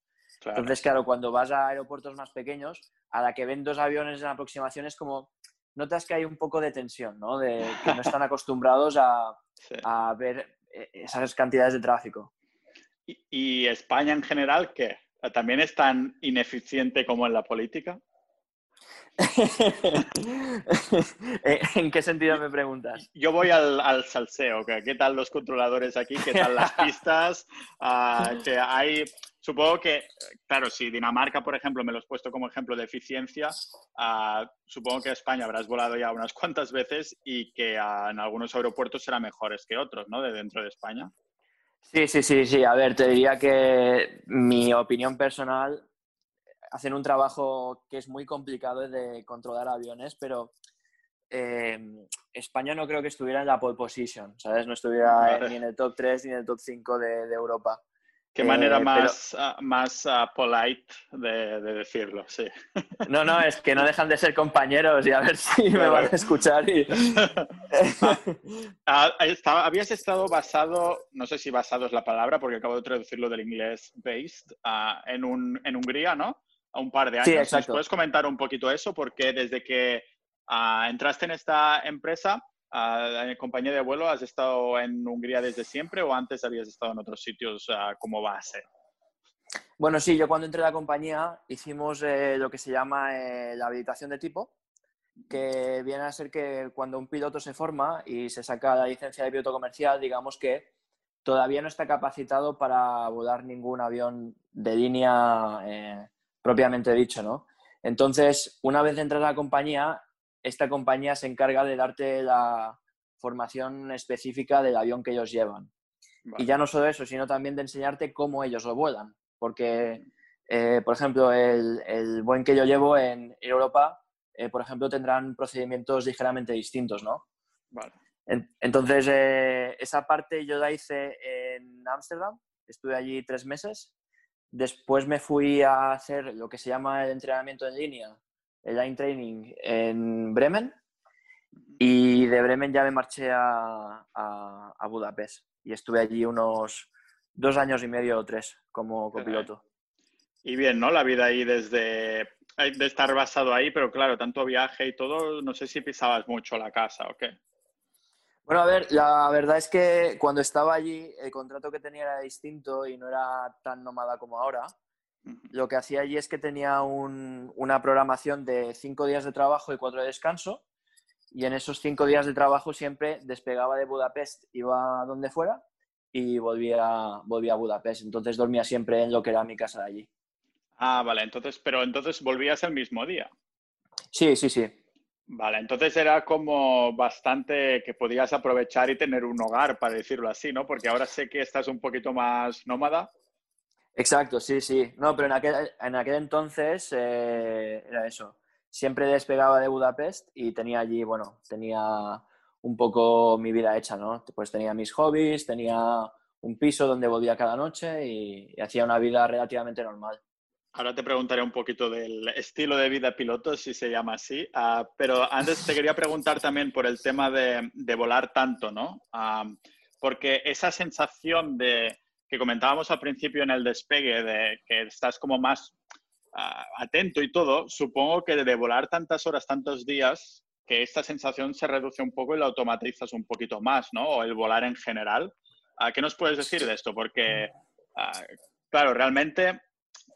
Entonces, claro, cuando vas a aeropuertos más pequeños, a la que ven dos aviones en aproximación es como, notas que hay un poco de tensión, ¿no? De que no están (laughs) acostumbrados a, ver eh, esas cantidades de tráfico.
¿Y, España en general qué? ¿También es tan ineficiente como en la política? (laughs)
¿En qué sentido me preguntas?
Yo voy al, salseo, ¿qué tal los controladores aquí? ¿Qué tal las (laughs) pistas? Ah, que hay, supongo que, claro, si Dinamarca, por ejemplo, me lo has puesto como ejemplo de eficiencia, ah, supongo que España habrás volado ya unas cuantas veces y que en algunos aeropuertos será mejores que otros, ¿no? De dentro de España.
Sí, sí, sí, sí. A ver, te diría que mi opinión personal hacen un trabajo que es muy complicado de controlar aviones, pero eh, España no creo que estuviera en la pole position, ¿sabes? No estuviera ni en el top 3 ni en el top 5 de, Europa.
Qué manera eh, más, ah, más ah, polite de, decirlo, sí. (laughs)
No, no, es que no dejan de ser compañeros y a ver si me van a escuchar. Y... (laughs)
Ah, habías estado basado, no sé si basado es la palabra, porque acabo de traducirlo del inglés based, en, un, en Hungría, ¿no? Un par de años. Sí, ¿Puedes comentar un poquito eso? Porque desde que ah, entraste en esta empresa, uh, en compañía de vuelo, ¿has estado en Hungría desde siempre o antes habías estado en otros sitios ah, como base?
Bueno, sí, yo cuando entré a la compañía hicimos eh, lo que se llama eh, la habilitación de tipo, que viene a ser que cuando un piloto se forma y se saca la licencia de piloto comercial, digamos que todavía no está capacitado para volar ningún avión de línea eh, propiamente dicho, ¿no? Entonces, una vez entras a la compañía, esta compañía se encarga de darte la formación específica del avión que ellos llevan. Y ya no solo eso, sino también de enseñarte cómo ellos lo vuelan. Porque, eh, por ejemplo, el, el buen que yo llevo en Europa, eh, por ejemplo, tendrán procedimientos ligeramente distintos, ¿no? entonces, eh, esa parte yo la hice en Ámsterdam, estuve allí tres meses. Después me fui a hacer lo que se llama el entrenamiento en línea, el line training en Bremen. Y de Bremen ya me marché a, a Budapest y estuve allí unos dos años y medio o tres como copiloto.
Y bien, ¿no? La vida ahí desde de estar basado ahí, pero claro, tanto viaje y todo, no sé si pisabas mucho la casa o qué.
Bueno, a ver, la verdad es que cuando estaba allí el contrato que tenía era distinto y no era tan nómada como ahora. Lo que hacía allí es que tenía una programación de cinco días de trabajo y cuatro de descanso y en esos cinco días de trabajo siempre despegaba de Budapest, iba a donde fuera y volvía, volvía a Budapest. Entonces dormía siempre en lo que era mi casa de allí.
Ah, vale, entonces, pero entonces volvías el mismo día.
Sí, sí, sí.
Vale, entonces era como bastante que podías aprovechar y tener un hogar, para decirlo así, ¿no? Porque ahora sé que estás un poquito más nómada.
Exacto, sí, sí. No, pero en aquel, en aquel entonces eh, era eso siempre despegaba de Budapest y tenía allí, bueno, tenía un poco mi vida hecha, ¿no? Pues tenía mis hobbies, tenía un piso donde volvía cada noche y, hacía una vida relativamente normal.
Ahora te preguntaré un poquito del estilo de vida piloto, si se llama así, ah, pero antes te quería preguntar también por el tema de, volar tanto, ¿no? Ah, porque esa sensación de que comentábamos al principio en el despegue, de que estás como más atento y todo, supongo que de volar tantas horas, tantos días, que esta sensación se reduce un poco y la automatizas un poquito más, ¿no? O el volar en general. ¿Qué nos puedes decir de esto? Porque, claro, realmente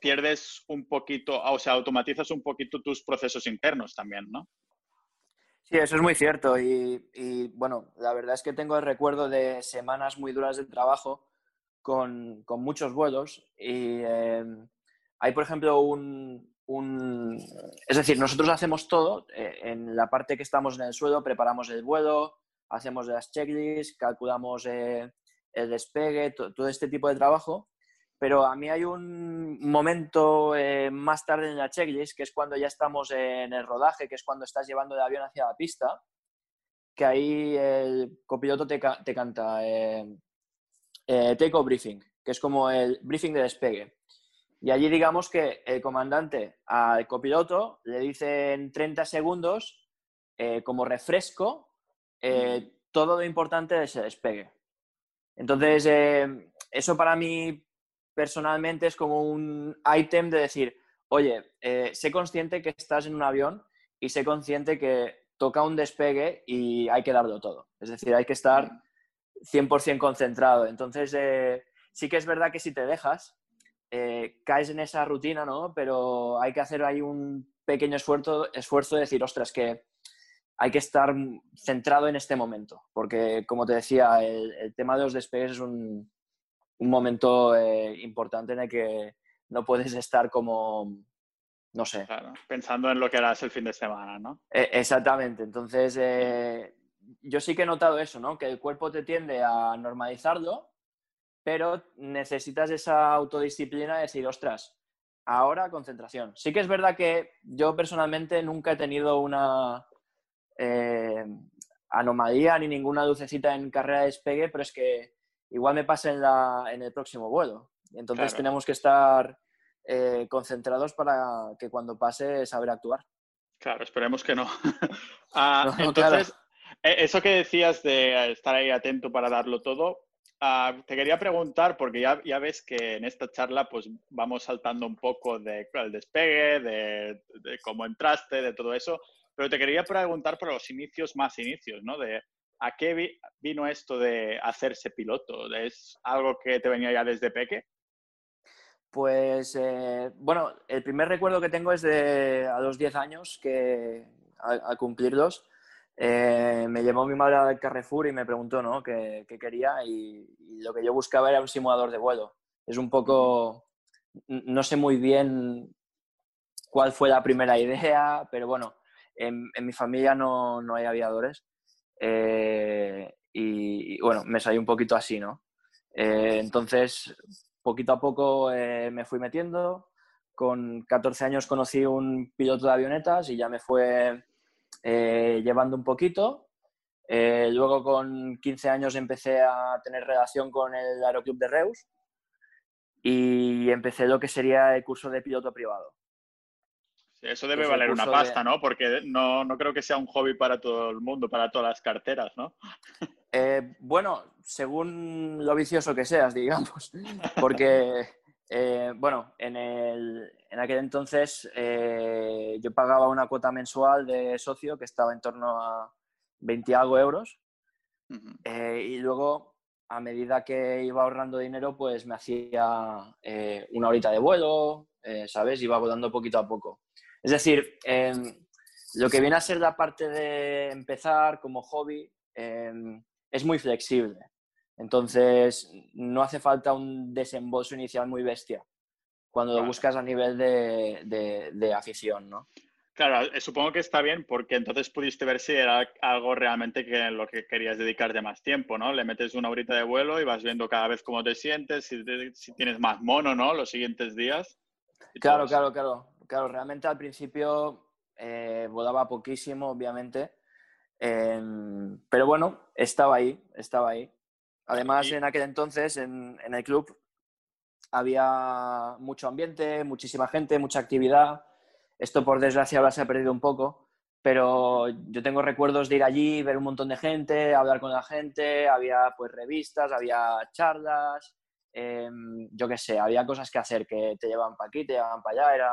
pierdes un poquito, o sea, automatizas un poquito tus procesos internos también, ¿no?
Sí, eso es muy cierto. Y, bueno, la verdad es que tengo el recuerdo de semanas muy duras de trabajo con, con muchos vuelos y em, hay, por ejemplo, un, Es decir, nosotros hacemos todo. Eh, en la parte que estamos en el suelo, preparamos el vuelo, hacemos las checklists, calculamos eh, el despegue, todo este tipo de trabajo. Pero a mí hay un momento eh, más tarde en la checklist, que es cuando ya estamos en el rodaje, que es cuando estás llevando el avión hacia la pista, que ahí el copiloto te, te canta take off briefing, que es como el briefing de despegue. Y allí digamos que el comandante al copiloto le dice en 30 segundos, eh, como refresco, eh, todo lo importante de ese despegue. Entonces, eh, eso para mí personalmente es como un ítem de decir, oye, sé consciente que estás en un avión y sé consciente que toca un despegue y hay que darlo todo. Es decir, hay que estar 100% concentrado. Entonces, sí que es verdad que si te dejas, eh, caes en esa rutina, ¿no? Pero hay que hacer ahí un pequeño esfuerzo, esfuerzo de decir, ostras, que hay que estar centrado en este momento, porque como te decía, el, tema de los despegues es un, momento eh, importante en el que no puedes estar como, no sé.
pensando en lo que harás el fin de semana, ¿no?
E, exactamente, entonces eh, yo sí que he notado eso, ¿no? Que el cuerpo te tiende a normalizarlo pero necesitas esa autodisciplina de decir, ostras, ahora concentración. Sí que es verdad que yo personalmente nunca he tenido una eh, anomalía ni ninguna lucecita en carrera de despegue, pero es que igual me pasa en, la, en el próximo vuelo. Entonces tenemos que estar eh, concentrados para que cuando pase saber actuar.
Claro, esperemos que no. (laughs) Ah, (laughs) entonces, e, eso que decías de estar ahí atento para darlo todo, Ah, te quería preguntar, porque ya, ya, ves que en esta charla pues vamos saltando un poco del despegue, de, cómo entraste, de todo eso, pero te quería preguntar por los inicios más inicios, ¿no? De a qué vino esto de hacerse piloto. ¿Es algo que te venía ya desde peque?
Pues, eh, bueno, el primer recuerdo que tengo es de a los 10 años, que al cumplirlos, eh, me llevó mi madre al Carrefour y me preguntó ¿no? qué, quería y, lo que yo buscaba era un simulador de vuelo. Es un poco, no sé muy bien cuál fue la primera (laughs) idea, pero bueno, en, mi familia no, hay aviadores. Eh, y, bueno, me salió un poquito así, ¿no? Eh, entonces, poquito a poco eh, me fui metiendo. Con 14 años conocí un piloto de avionetas y ya me fue llevando un poquito. luego con 15 años empecé a tener relación con el Aeroclub de Reus y empecé lo que sería el curso de piloto privado
eso debe valer una pasta, ¿no? Porque no, no, creo que sea un hobby para todo el mundo, para todas las carteras, ¿no? (laughs)
Eh, bueno, según lo vicioso que seas, digamos. (laughs) Porque, eh, bueno, en, el, en, aquel entonces eh, yo pagaba una cuota mensual de socio que estaba en torno a 20 algo euros. y luego, a medida que iba ahorrando dinero, pues me hacía una horita de vuelo, ¿sabes? Iba volando poquito a poco. Es decir, em, lo que viene a ser la parte de empezar como hobby em, es muy flexible. Entonces, no hace falta un desembolso inicial muy bestia cuando lo buscas a nivel de, afición, ¿no?
Claro, eh, supongo que está bien porque entonces pudiste ver si era algo realmente que lo que querías dedicarte más tiempo, ¿no? Le metes una horita de vuelo y vas viendo cada vez cómo te sientes, si, si tienes más mono, ¿no? Los siguientes días.
Claro, claro, claro claro, realmente al principio eh, volaba poquísimo, obviamente. Em, pero bueno, estaba ahí, estaba ahí. Además, en aquel entonces, en, el club, había mucho ambiente, muchísima gente, mucha actividad. Esto, por desgracia, ahora se ha perdido un poco, pero yo tengo recuerdos de ir allí, ver un montón de gente, hablar con la gente, había pues revistas, había charlas, em, yo qué sé, había cosas que hacer que te llevaban para aquí, te llevaban para allá, era,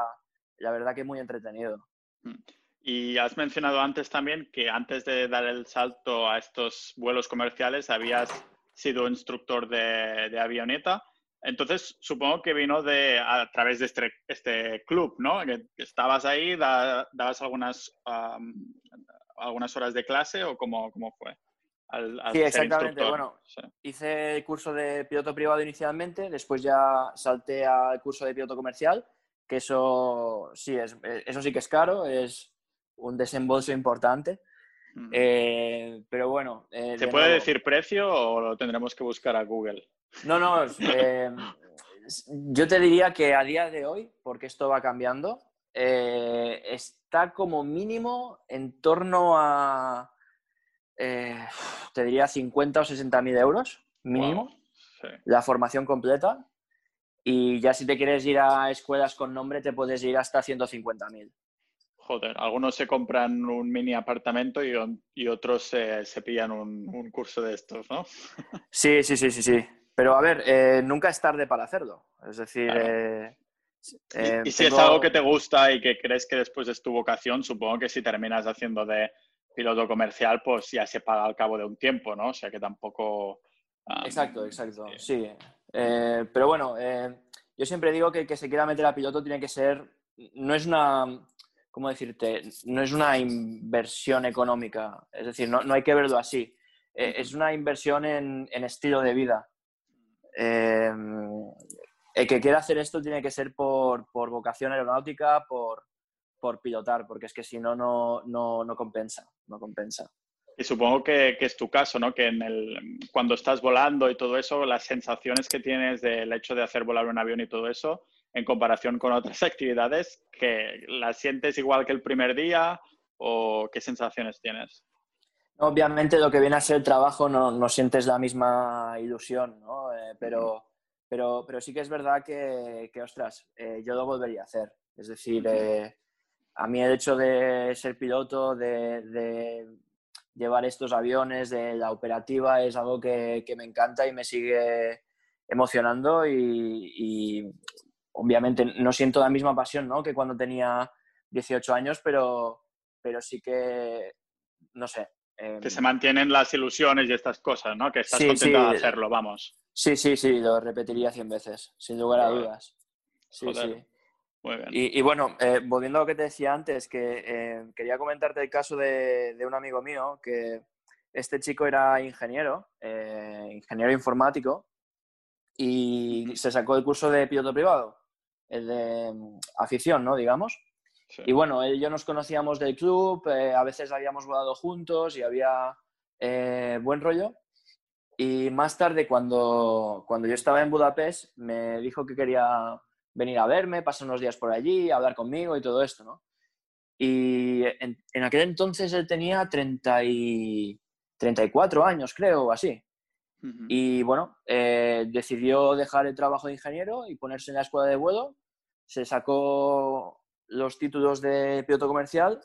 la verdad que muy entretenido.
Mm. Y has mencionado antes también que antes de dar el salto a estos vuelos comerciales habías sido instructor de, avioneta. Entonces, supongo que vino de, a través de este, este club, ¿no? Que estabas ahí, dabas algunas, algunas horas de clase o cómo, cómo fue.
sí, exactamente. Bueno, hice el curso de piloto privado inicialmente, después ya salté al curso de piloto comercial que eso sí, es, eh, eso sí que es caro, es un desembolso importante. Eh, pero bueno.
Eh, ¿Se puede decir precio o lo tendremos que buscar a Google?
No, no. yo te diría que a día de hoy, porque esto va cambiando, está como mínimo en torno a. te diría 50 o 60 mil euros, mínimo. La formación completa. Y ya si te quieres ir a escuelas con nombre, te puedes ir hasta 150.000.
Joder, algunos se compran un mini apartamento y, otros se, pillan un, curso de estos, ¿no? (laughs)
Sí, sí, sí, sí, sí. Pero a ver, eh, nunca es tarde para hacerlo. Es decir, eh,
y, eh, si es algo que te gusta y que crees que después es tu vocación, supongo que si terminas haciendo de piloto comercial, pues ya se paga al cabo de un tiempo, ¿no? O sea que tampoco...
exacto, exacto, sí. Eh, pero bueno, eh, yo siempre digo que el que se quiera meter a piloto tiene que ser, no es una, ¿cómo decirte? No es una inversión económica, es decir, no, hay que verlo así. Eh, es una inversión en, estilo de vida. el que quiera hacer esto tiene que ser por, vocación aeronáutica, por, por pilotar, porque es que si no, no, no compensa, no compensa.
Y supongo que, es tu caso, ¿no? Que en el, cuando estás volando y todo eso, las sensaciones que tienes del hecho de hacer volar un avión y todo eso, en comparación con otras (laughs) actividades, que las sientes igual que el primer día o qué sensaciones tienes?
Obviamente lo que viene a ser el trabajo no, no sientes la misma ilusión, ¿no? Eh, pero, pero, pero sí que es verdad que, que ostras, eh, yo lo volvería a hacer. Es decir, eh, a mí el hecho de ser piloto, de llevar estos aviones de la operativa es algo que, me encanta y me sigue emocionando y, obviamente no siento la misma pasión ¿no? que cuando tenía 18 años, pero, pero sí que, no sé.
Em, que se mantienen las ilusiones y estas cosas, ¿no? Que estás contento de hacerlo, vamos.
Sí, sí, sí, lo repetiría 100 veces, sin lugar a dudas. Sí, sí. Y, bueno, eh, volviendo a lo que te decía antes, que eh, quería comentarte el caso de, un amigo mío, que este chico era ingeniero, eh, ingeniero informático, y se sacó el curso de piloto privado, el de mm, afición, ¿no? Digamos. Y bueno, él y yo nos conocíamos del club, eh, a veces habíamos volado juntos y había buen rollo. Y más tarde, cuando, cuando yo estaba en Budapest, me dijo que quería venir a verme, pasar unos días por allí, hablar conmigo y todo esto, ¿no? Y en, en aquel entonces él tenía 30 y, 34 años, creo, o así. Y bueno, eh, decidió dejar el trabajo de ingeniero y ponerse en la escuela de vuelo. Se sacó los títulos de piloto comercial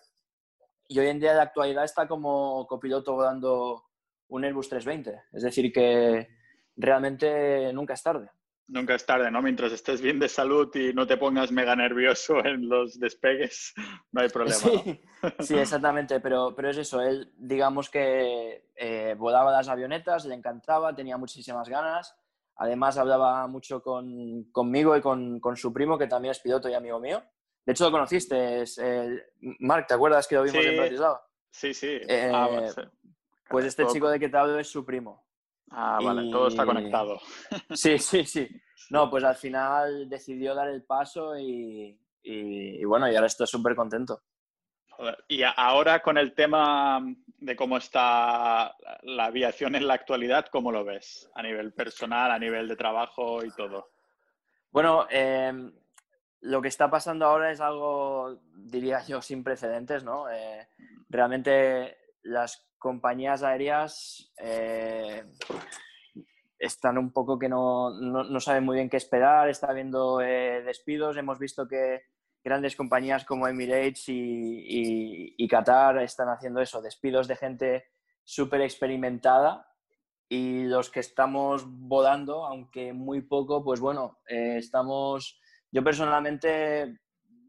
y hoy en día de actualidad está como copiloto volando un Airbus 320. Es decir, que realmente nunca es tarde.
Nunca es tarde, ¿no? Mientras estés bien de salud y no te pongas mega nervioso en los despegues, no hay problema. (laughs)
Sí, exactamente, pero, pero es eso, él digamos que eh, volaba las avionetas, le encantaba, tenía muchísimas ganas, además hablaba mucho con, conmigo y con, con, su primo, que también es piloto y amigo mío. De hecho, lo conociste, es, Mark, ¿te acuerdas que lo vimos en Bratislava?
Sí, sí.
Eh, ah, pues este chico de que te hablo es su primo.
Ah, vale, todo está conectado. (laughs)
Sí, sí, sí. No, pues al final decidió dar el paso y, bueno, y ahora estoy súper contento.
Y ahora con el tema de cómo está la aviación en la actualidad, ¿cómo lo ves? A nivel personal, a nivel de trabajo y todo.
Bueno, em, lo que está pasando ahora es algo, diría yo, sin precedentes, ¿no? Eh, realmente las compañías aéreas eh, están un poco que no, no, saben muy bien qué esperar, está habiendo eh, despidos, hemos visto que grandes compañías como Emirates y, Qatar están haciendo eso, despidos de gente súper experimentada y los que estamos volando, aunque muy poco, pues bueno, eh, estamos, yo personalmente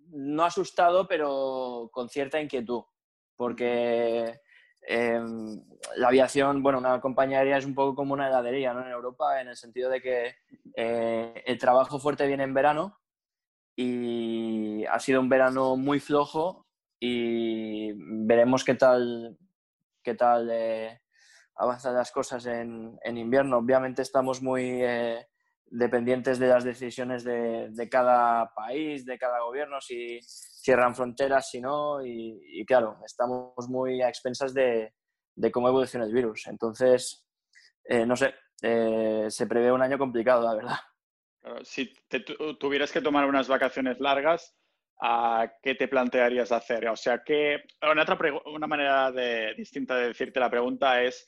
no asustado, pero con cierta inquietud, porque Em, la aviación, bueno, una compañía aérea es un poco como una heladería ¿no? en Europa, en el sentido de que eh, el trabajo fuerte viene en verano y ha sido un verano muy flojo y veremos qué tal, qué tal eh, avanzan las cosas en, en, invierno. Obviamente estamos muy eh, dependientes de las decisiones de, de, cada país, de cada gobierno, si cierran fronteras, si no, y, claro, estamos muy a expensas de, cómo evoluciona el virus. Entonces, eh, no sé, eh, se prevé un año complicado, la verdad.
Si te tuvieras que tomar unas vacaciones largas, ¿qué te plantearías hacer? O sea, que una, otra una manera distinta de decirte la pregunta es,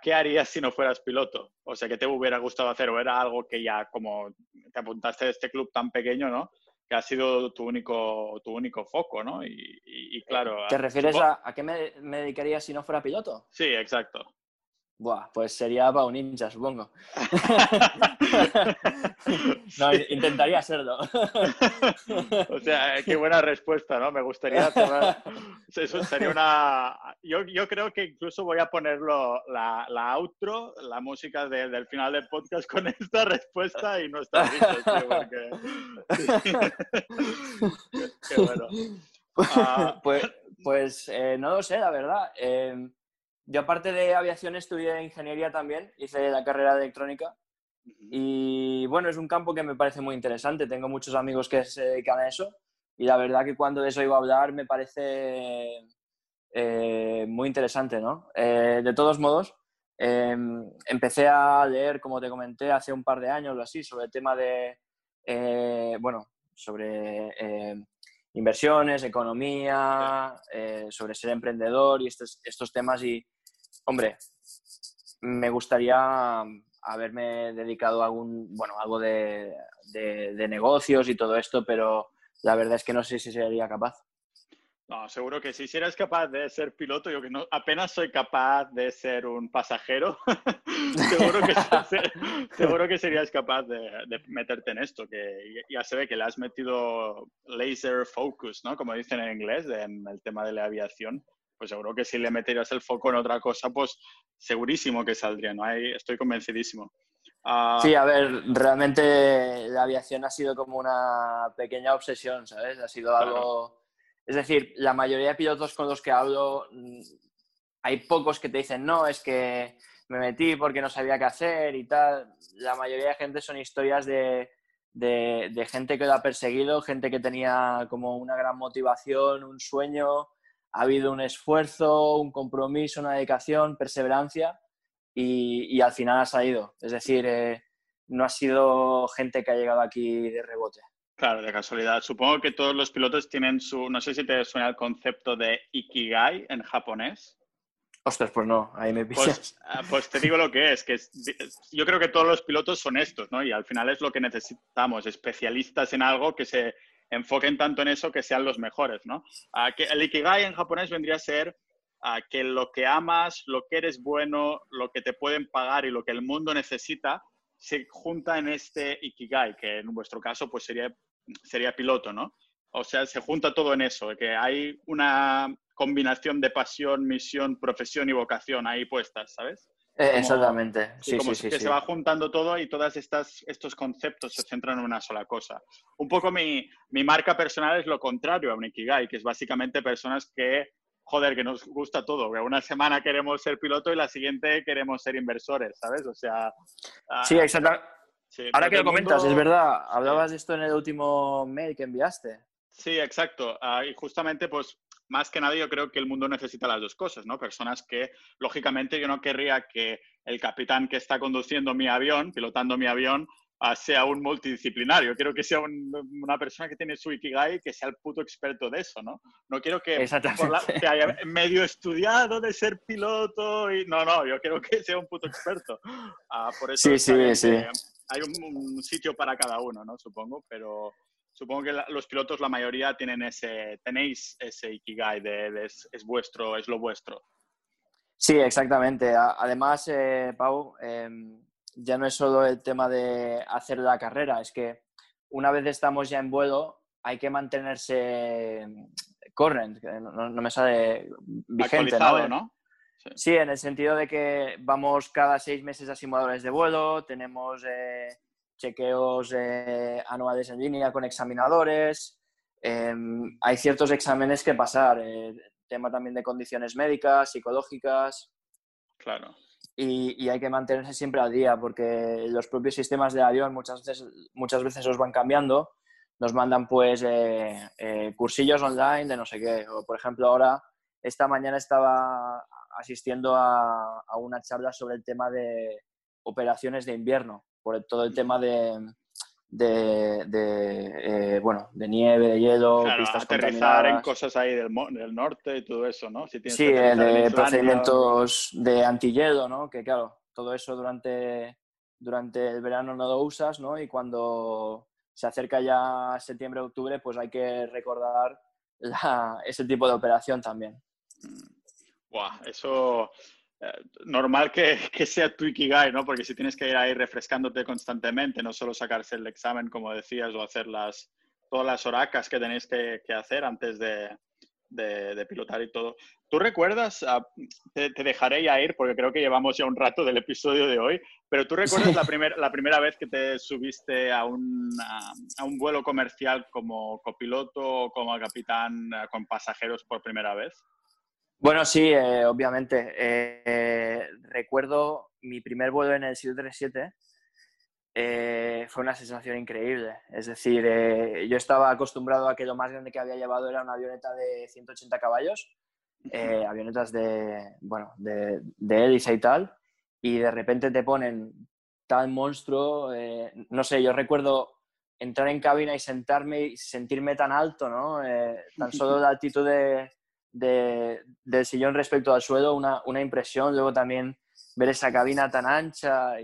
¿qué harías si no fueras piloto? O sea, ¿qué te hubiera gustado hacer? ¿O era algo que ya como te apuntaste de este club tan pequeño, ¿no? Que ha sido tu único, tu único foco, ¿no? Y, claro...
¿Te refieres a, a, qué me, me dedicaría si no fuera piloto?
Sí, exacto.
Buah, pues sería para un ninja, supongo. (laughs) no, intentaría serlo.
o sea, qué buena respuesta, ¿no? Me gustaría (laughs) Eso sería una... Yo, yo, creo que incluso voy a ponerlo, la, la outro, la música del final del podcast con esta respuesta y no está listo, tío, porque... (laughs)
qué, bueno. Ah, pues, pues eh, no lo sé, la verdad. Eh, yo aparte de aviación estudié ingeniería también, hice la carrera de electrónica. Y bueno, es un campo que me parece muy interesante, tengo muchos amigos que se dedican a eso. Y la verdad que cuando de eso iba a hablar me parece eh, muy interesante, ¿no? Eh, de todos modos, em, empecé a leer, como te comenté, hace un par de años o así, sobre el tema de, eh, bueno, sobre inversiones, economía, sobre ser emprendedor y estos, estos temas y hombre, me gustaría haberme dedicado a algún, bueno, algo de, negocios y todo esto, pero la verdad es que no sé si sería capaz.
No, seguro que si eres capaz de ser piloto, yo que no, apenas soy capaz de ser un pasajero, (laughs) seguro, que, seguro que serías capaz de, meterte en esto, que ya se ve que le has metido laser focus, ¿no? Como dicen en inglés, en el tema de la aviación pues seguro que si le meterías el foco en otra cosa, pues segurísimo que saldría, ¿no? Ahí estoy convencidísimo.
Ah, sí, a ver, realmente la aviación ha sido como una pequeña obsesión, ¿sabes? Ha sido algo... Es decir, la mayoría de pilotos con los que hablo, mm, hay pocos que te dicen, no, es que me metí porque no sabía qué hacer y tal. La mayoría de gente son historias de, de, gente que lo ha perseguido, gente que tenía como una gran motivación, un sueño, ha habido un esfuerzo, un compromiso, una dedicación, perseverancia y, al final ha salido. Es decir, eh, no ha sido gente que ha llegado aquí de rebote.
Claro, de casualidad. Supongo que todos los pilotos tienen su, no sé si te suena el concepto de Ikigai en japonés.
Ostras, pues no, ahí me
pues, pisas. Ah, pues, te digo lo que es, que yo creo que todos los pilotos son estos, ¿no? Y al final es lo que necesitamos, especialistas en algo que se enfoquen tanto en eso que sean los mejores, ¿no? Ah, que el Ikigai en japonés vendría a ser ah, que lo que amas, lo que eres bueno, lo que te pueden pagar y lo que el mundo necesita se junta en este Ikigai, que en vuestro caso pues sería, sería piloto, ¿no? O sea, se junta todo en eso, que hay una combinación de pasión, misión, profesión y vocación ahí puestas, ¿sabes?
Exactamente.
Sí, como que se va juntando todo y todos estos conceptos se centran en una sola cosa. Un poco mi, mi, marca personal es lo contrario a un Ikigai, que es básicamente personas que, joder, que nos gusta todo. Que una semana queremos ser piloto y la siguiente queremos ser inversores, ¿sabes? O sea...
Ah, sí, exactamente. Ahora que lo comentas, es verdad, hablabas de esto en el último mail que enviaste.
Sí, exacto. Ah, y justamente, pues, más que nada yo creo que el mundo necesita las dos cosas, ¿no? Personas que, lógicamente, yo no querría que el capitán que está conduciendo mi avión, pilotando mi avión, ah, sea un multidisciplinario. Quiero que sea una persona que tiene su Ikigai, que sea el puto experto de eso, ¿no? No quiero que, haya medio estudiado de ser piloto y... No, no, yo quiero que sea un puto experto. Ah, por eso
sí, sí, sí.
hay un, sitio para cada uno, ¿no? Supongo, pero supongo que los pilotos, la mayoría, tienen ese, tenéis ese Ikigai de, es, vuestro, es lo vuestro.
Sí, exactamente. Además, eh, Pau, em, ya no es solo el tema de hacer la carrera, es que una vez estamos ya en vuelo, hay que mantenerse current, no, no me sale vigente, ¿no? Sí. en el sentido de que vamos cada seis meses a simuladores de vuelo, tenemos eh, chequeos eh, anuales en línea con examinadores. Em, hay ciertos exámenes que pasar, eh, tema también de condiciones médicas, psicológicas.
Claro.
Y, hay que mantenerse siempre al día porque los propios sistemas de avión muchas veces, muchas veces los van cambiando. Nos mandan pues eh, cursillos online de no sé qué. O, por ejemplo, ahora, esta mañana estaba asistiendo a, a una charla sobre el tema de operaciones de invierno por todo el tema de, de, eh, bueno, de nieve, de hielo,
claro, pistas aterrizar en cosas ahí del, del, norte y todo eso, ¿no?
Si sí, de procedimientos de antihielo, ¿no? Que claro, todo eso durante, durante el verano no lo usas, ¿no? Y cuando se acerca ya septiembre-octubre, pues hay que recordar ese tipo de operación también.
Buah, eso eh, normal que, (laughs) que, sea tu Ikigai, ¿no? Porque si tienes que ir ahí refrescándote constantemente, no solo sacarse el examen, como decías, o hacer las, todas las horacas que tenéis que, que hacer antes de, de, pilotar y todo. ¿Tú recuerdas, ah, te, dejaré ya ir porque creo que llevamos ya un rato del episodio de hoy, pero tú recuerdas la, primer, la primera vez que te subiste a un, a, un vuelo comercial como copiloto o como capitán ah, con pasajeros por primera vez?
Bueno, sí, eh, obviamente. Eh, recuerdo mi primer vuelo en el 737. Eh, fue una sensación increíble. Es decir, yo estaba acostumbrado a que lo más grande que había llevado era una avioneta de 180 caballos, avionetas de, bueno, de, de, hélice y tal, y de repente te ponen tal monstruo. no sé, yo recuerdo entrar en cabina y sentarme y sentirme tan alto, ¿no? tan solo la (laughs) altitud de, del sillón respecto al suelo, una, una, impresión. Luego también ver esa cabina tan ancha.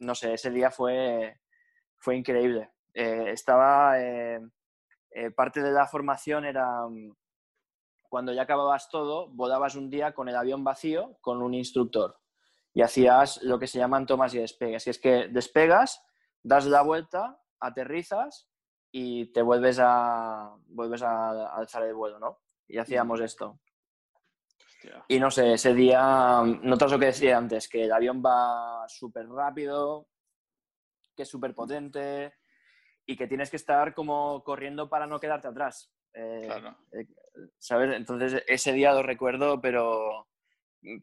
No sé, ese día fue, fue increíble. Eh, estaba. Eh, eh, parte de la formación era. Mm, cuando ya acababas todo, volabas un día con el avión vacío con un instructor y hacías lo que se llaman tomas y despegues. Y es que despegas, das la vuelta, aterrizas y te vuelves a, vuelves a alzar el vuelo, ¿no? Y hacíamos esto. Y no sé, ese día, notas lo que decía antes, que el avión va súper rápido, que es súper potente y que tienes que estar como corriendo para no quedarte atrás. Eh, claro. Eh, ¿Sabes? Entonces ese día lo recuerdo, pero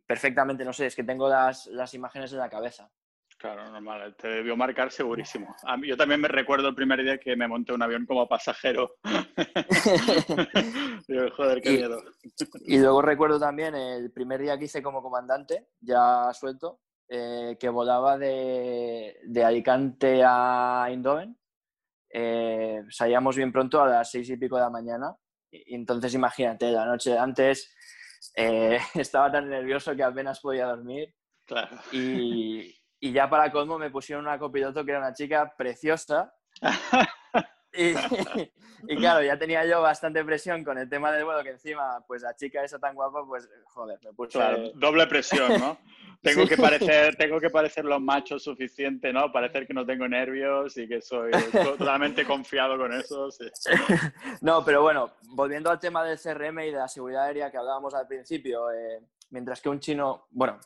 perfectamente, no sé, es que tengo las, las imágenes en la cabeza.
Claro, normal. Te debió marcar segurísimo. yo también me recuerdo el primer día que me monté un avión como pasajero. (laughs) Joder, qué miedo.
Y luego recuerdo también el primer día que hice como comandante, ya suelto, eh, que volaba de, Alicante a Eindhoven. Eh, salíamos bien pronto a las seis y pico de la mañana. Y, entonces imagínate, la noche antes eh, (laughs) estaba tan nervioso que apenas podía dormir.
Claro.
Y, y ya para colmo me pusieron una copiloto que era una chica preciosa. (laughs) y, claro, ya tenía yo bastante presión con el tema del vuelo, que encima, pues la chica esa tan guapa, pues joder, me puse...
Claro, doble presión, ¿no? (laughs) tengo, que parecer, tengo que parecer lo macho suficiente, ¿no? Parecer que no tengo nervios y que soy totalmente confiado con eso. (laughs)
no, pero bueno, volviendo al tema del CRM y de la seguridad aérea que hablábamos al principio, eh, mientras que un chino, bueno,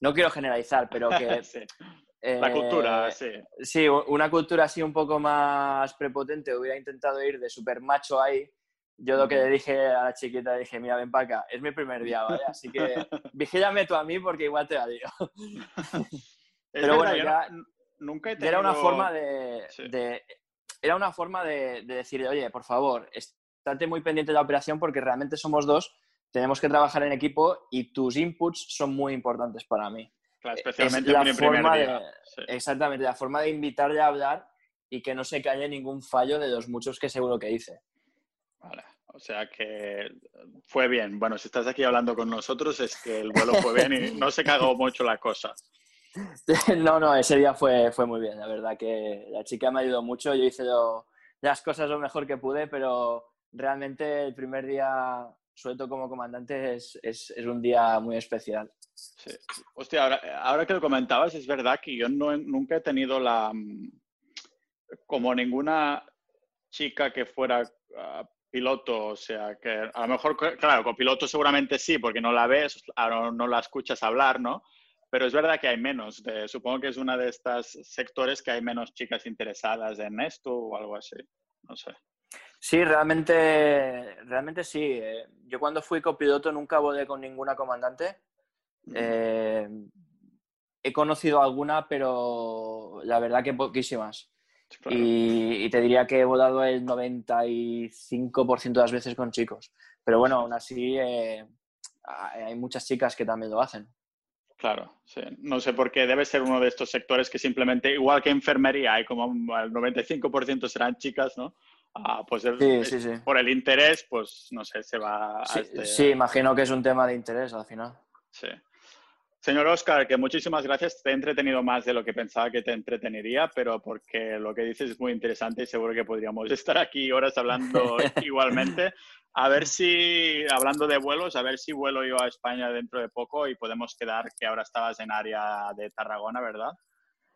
no quiero generalizar, pero que... (laughs)
la cultura, eh, sí.
Sí, una cultura así un poco más prepotente, hubiera intentado ir de super macho ahí. Yo lo que le dije a la chiquita, le dije, mira, ven para acá, es mi primer día, ¿vale? Así que (laughs) vigílame tú a mí porque igual te la (laughs) digo. Pero bueno, ya, nunca he era una forma de, era una forma de, de decir, oye, por favor, estate muy pendiente de la operación porque realmente somos dos tenemos que trabajar en equipo y tus inputs son muy importantes para mí.
especialmente la forma
De, Exactamente, la forma de invitarle a hablar y que no se calle ningún fallo de los muchos que seguro que hice.
Vale, o sea que fue bien. Bueno, si estás aquí hablando con nosotros es que el vuelo fue bien y (laughs) no se cagó mucho la cosa. (laughs)
No, no, ese día fue, fue muy bien. La verdad que la chica me ayudó mucho. Yo hice las cosas lo mejor que pude, pero realmente el primer día suelto como comandante es, es, es, un día muy especial.
Sí. Ahora, ahora, que lo comentabas, es verdad que yo no, nunca he tenido la... Mm, como ninguna chica que fuera ah, piloto, o sea, que a lo mejor, claro, con piloto seguramente sí, porque no la ves, no, no la escuchas hablar, ¿no? Pero es verdad que hay menos. supongo que es una de estas sectores que hay menos chicas interesadas en esto o algo así. No sé.
Sí, realmente, realmente sí. Eh, yo cuando fui copiloto nunca volé con ninguna comandante. Eh, he conocido alguna, pero la verdad que poquísimas. Y, te diría que he volado el 95% de las veces con chicos. Pero bueno, aún así eh, hay muchas chicas que también lo hacen.
Claro, sí. No sé por qué debe ser uno de estos sectores que simplemente, igual que enfermería, hay como el 95% serán chicas, ¿no? Ah, pues por el interés, pues no sé, se va
a
este
sí, imagino que es un tema de interés al final.
Sí. Señor Oscar, que muchísimas gracias. Te he entretenido más de lo que pensaba que te entreteniría, pero porque lo que dices es muy interesante y seguro que podríamos (laughs) estar aquí horas hablando (laughs) igualmente. A ver si, hablando de vuelos, a ver si vuelo yo a España dentro de poco y podemos quedar, que ahora estabas en área de Tarragona, ¿verdad?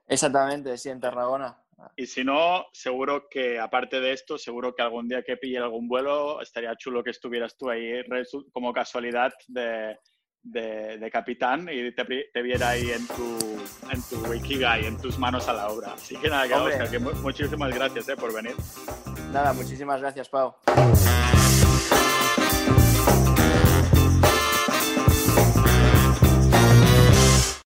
Exactamente, sí, en Tarragona.
Y si no, seguro que aparte de esto, seguro que algún día que pille algún vuelo, estaría chulo que estuvieras tú ahí como casualidad de, de, capitán y te, viera ahí en tu, en tu Wikigai, en tus manos a la obra. Así que nada, que, muchísimas gracias eh, por venir.
Nada, muchísimas gracias, Pau.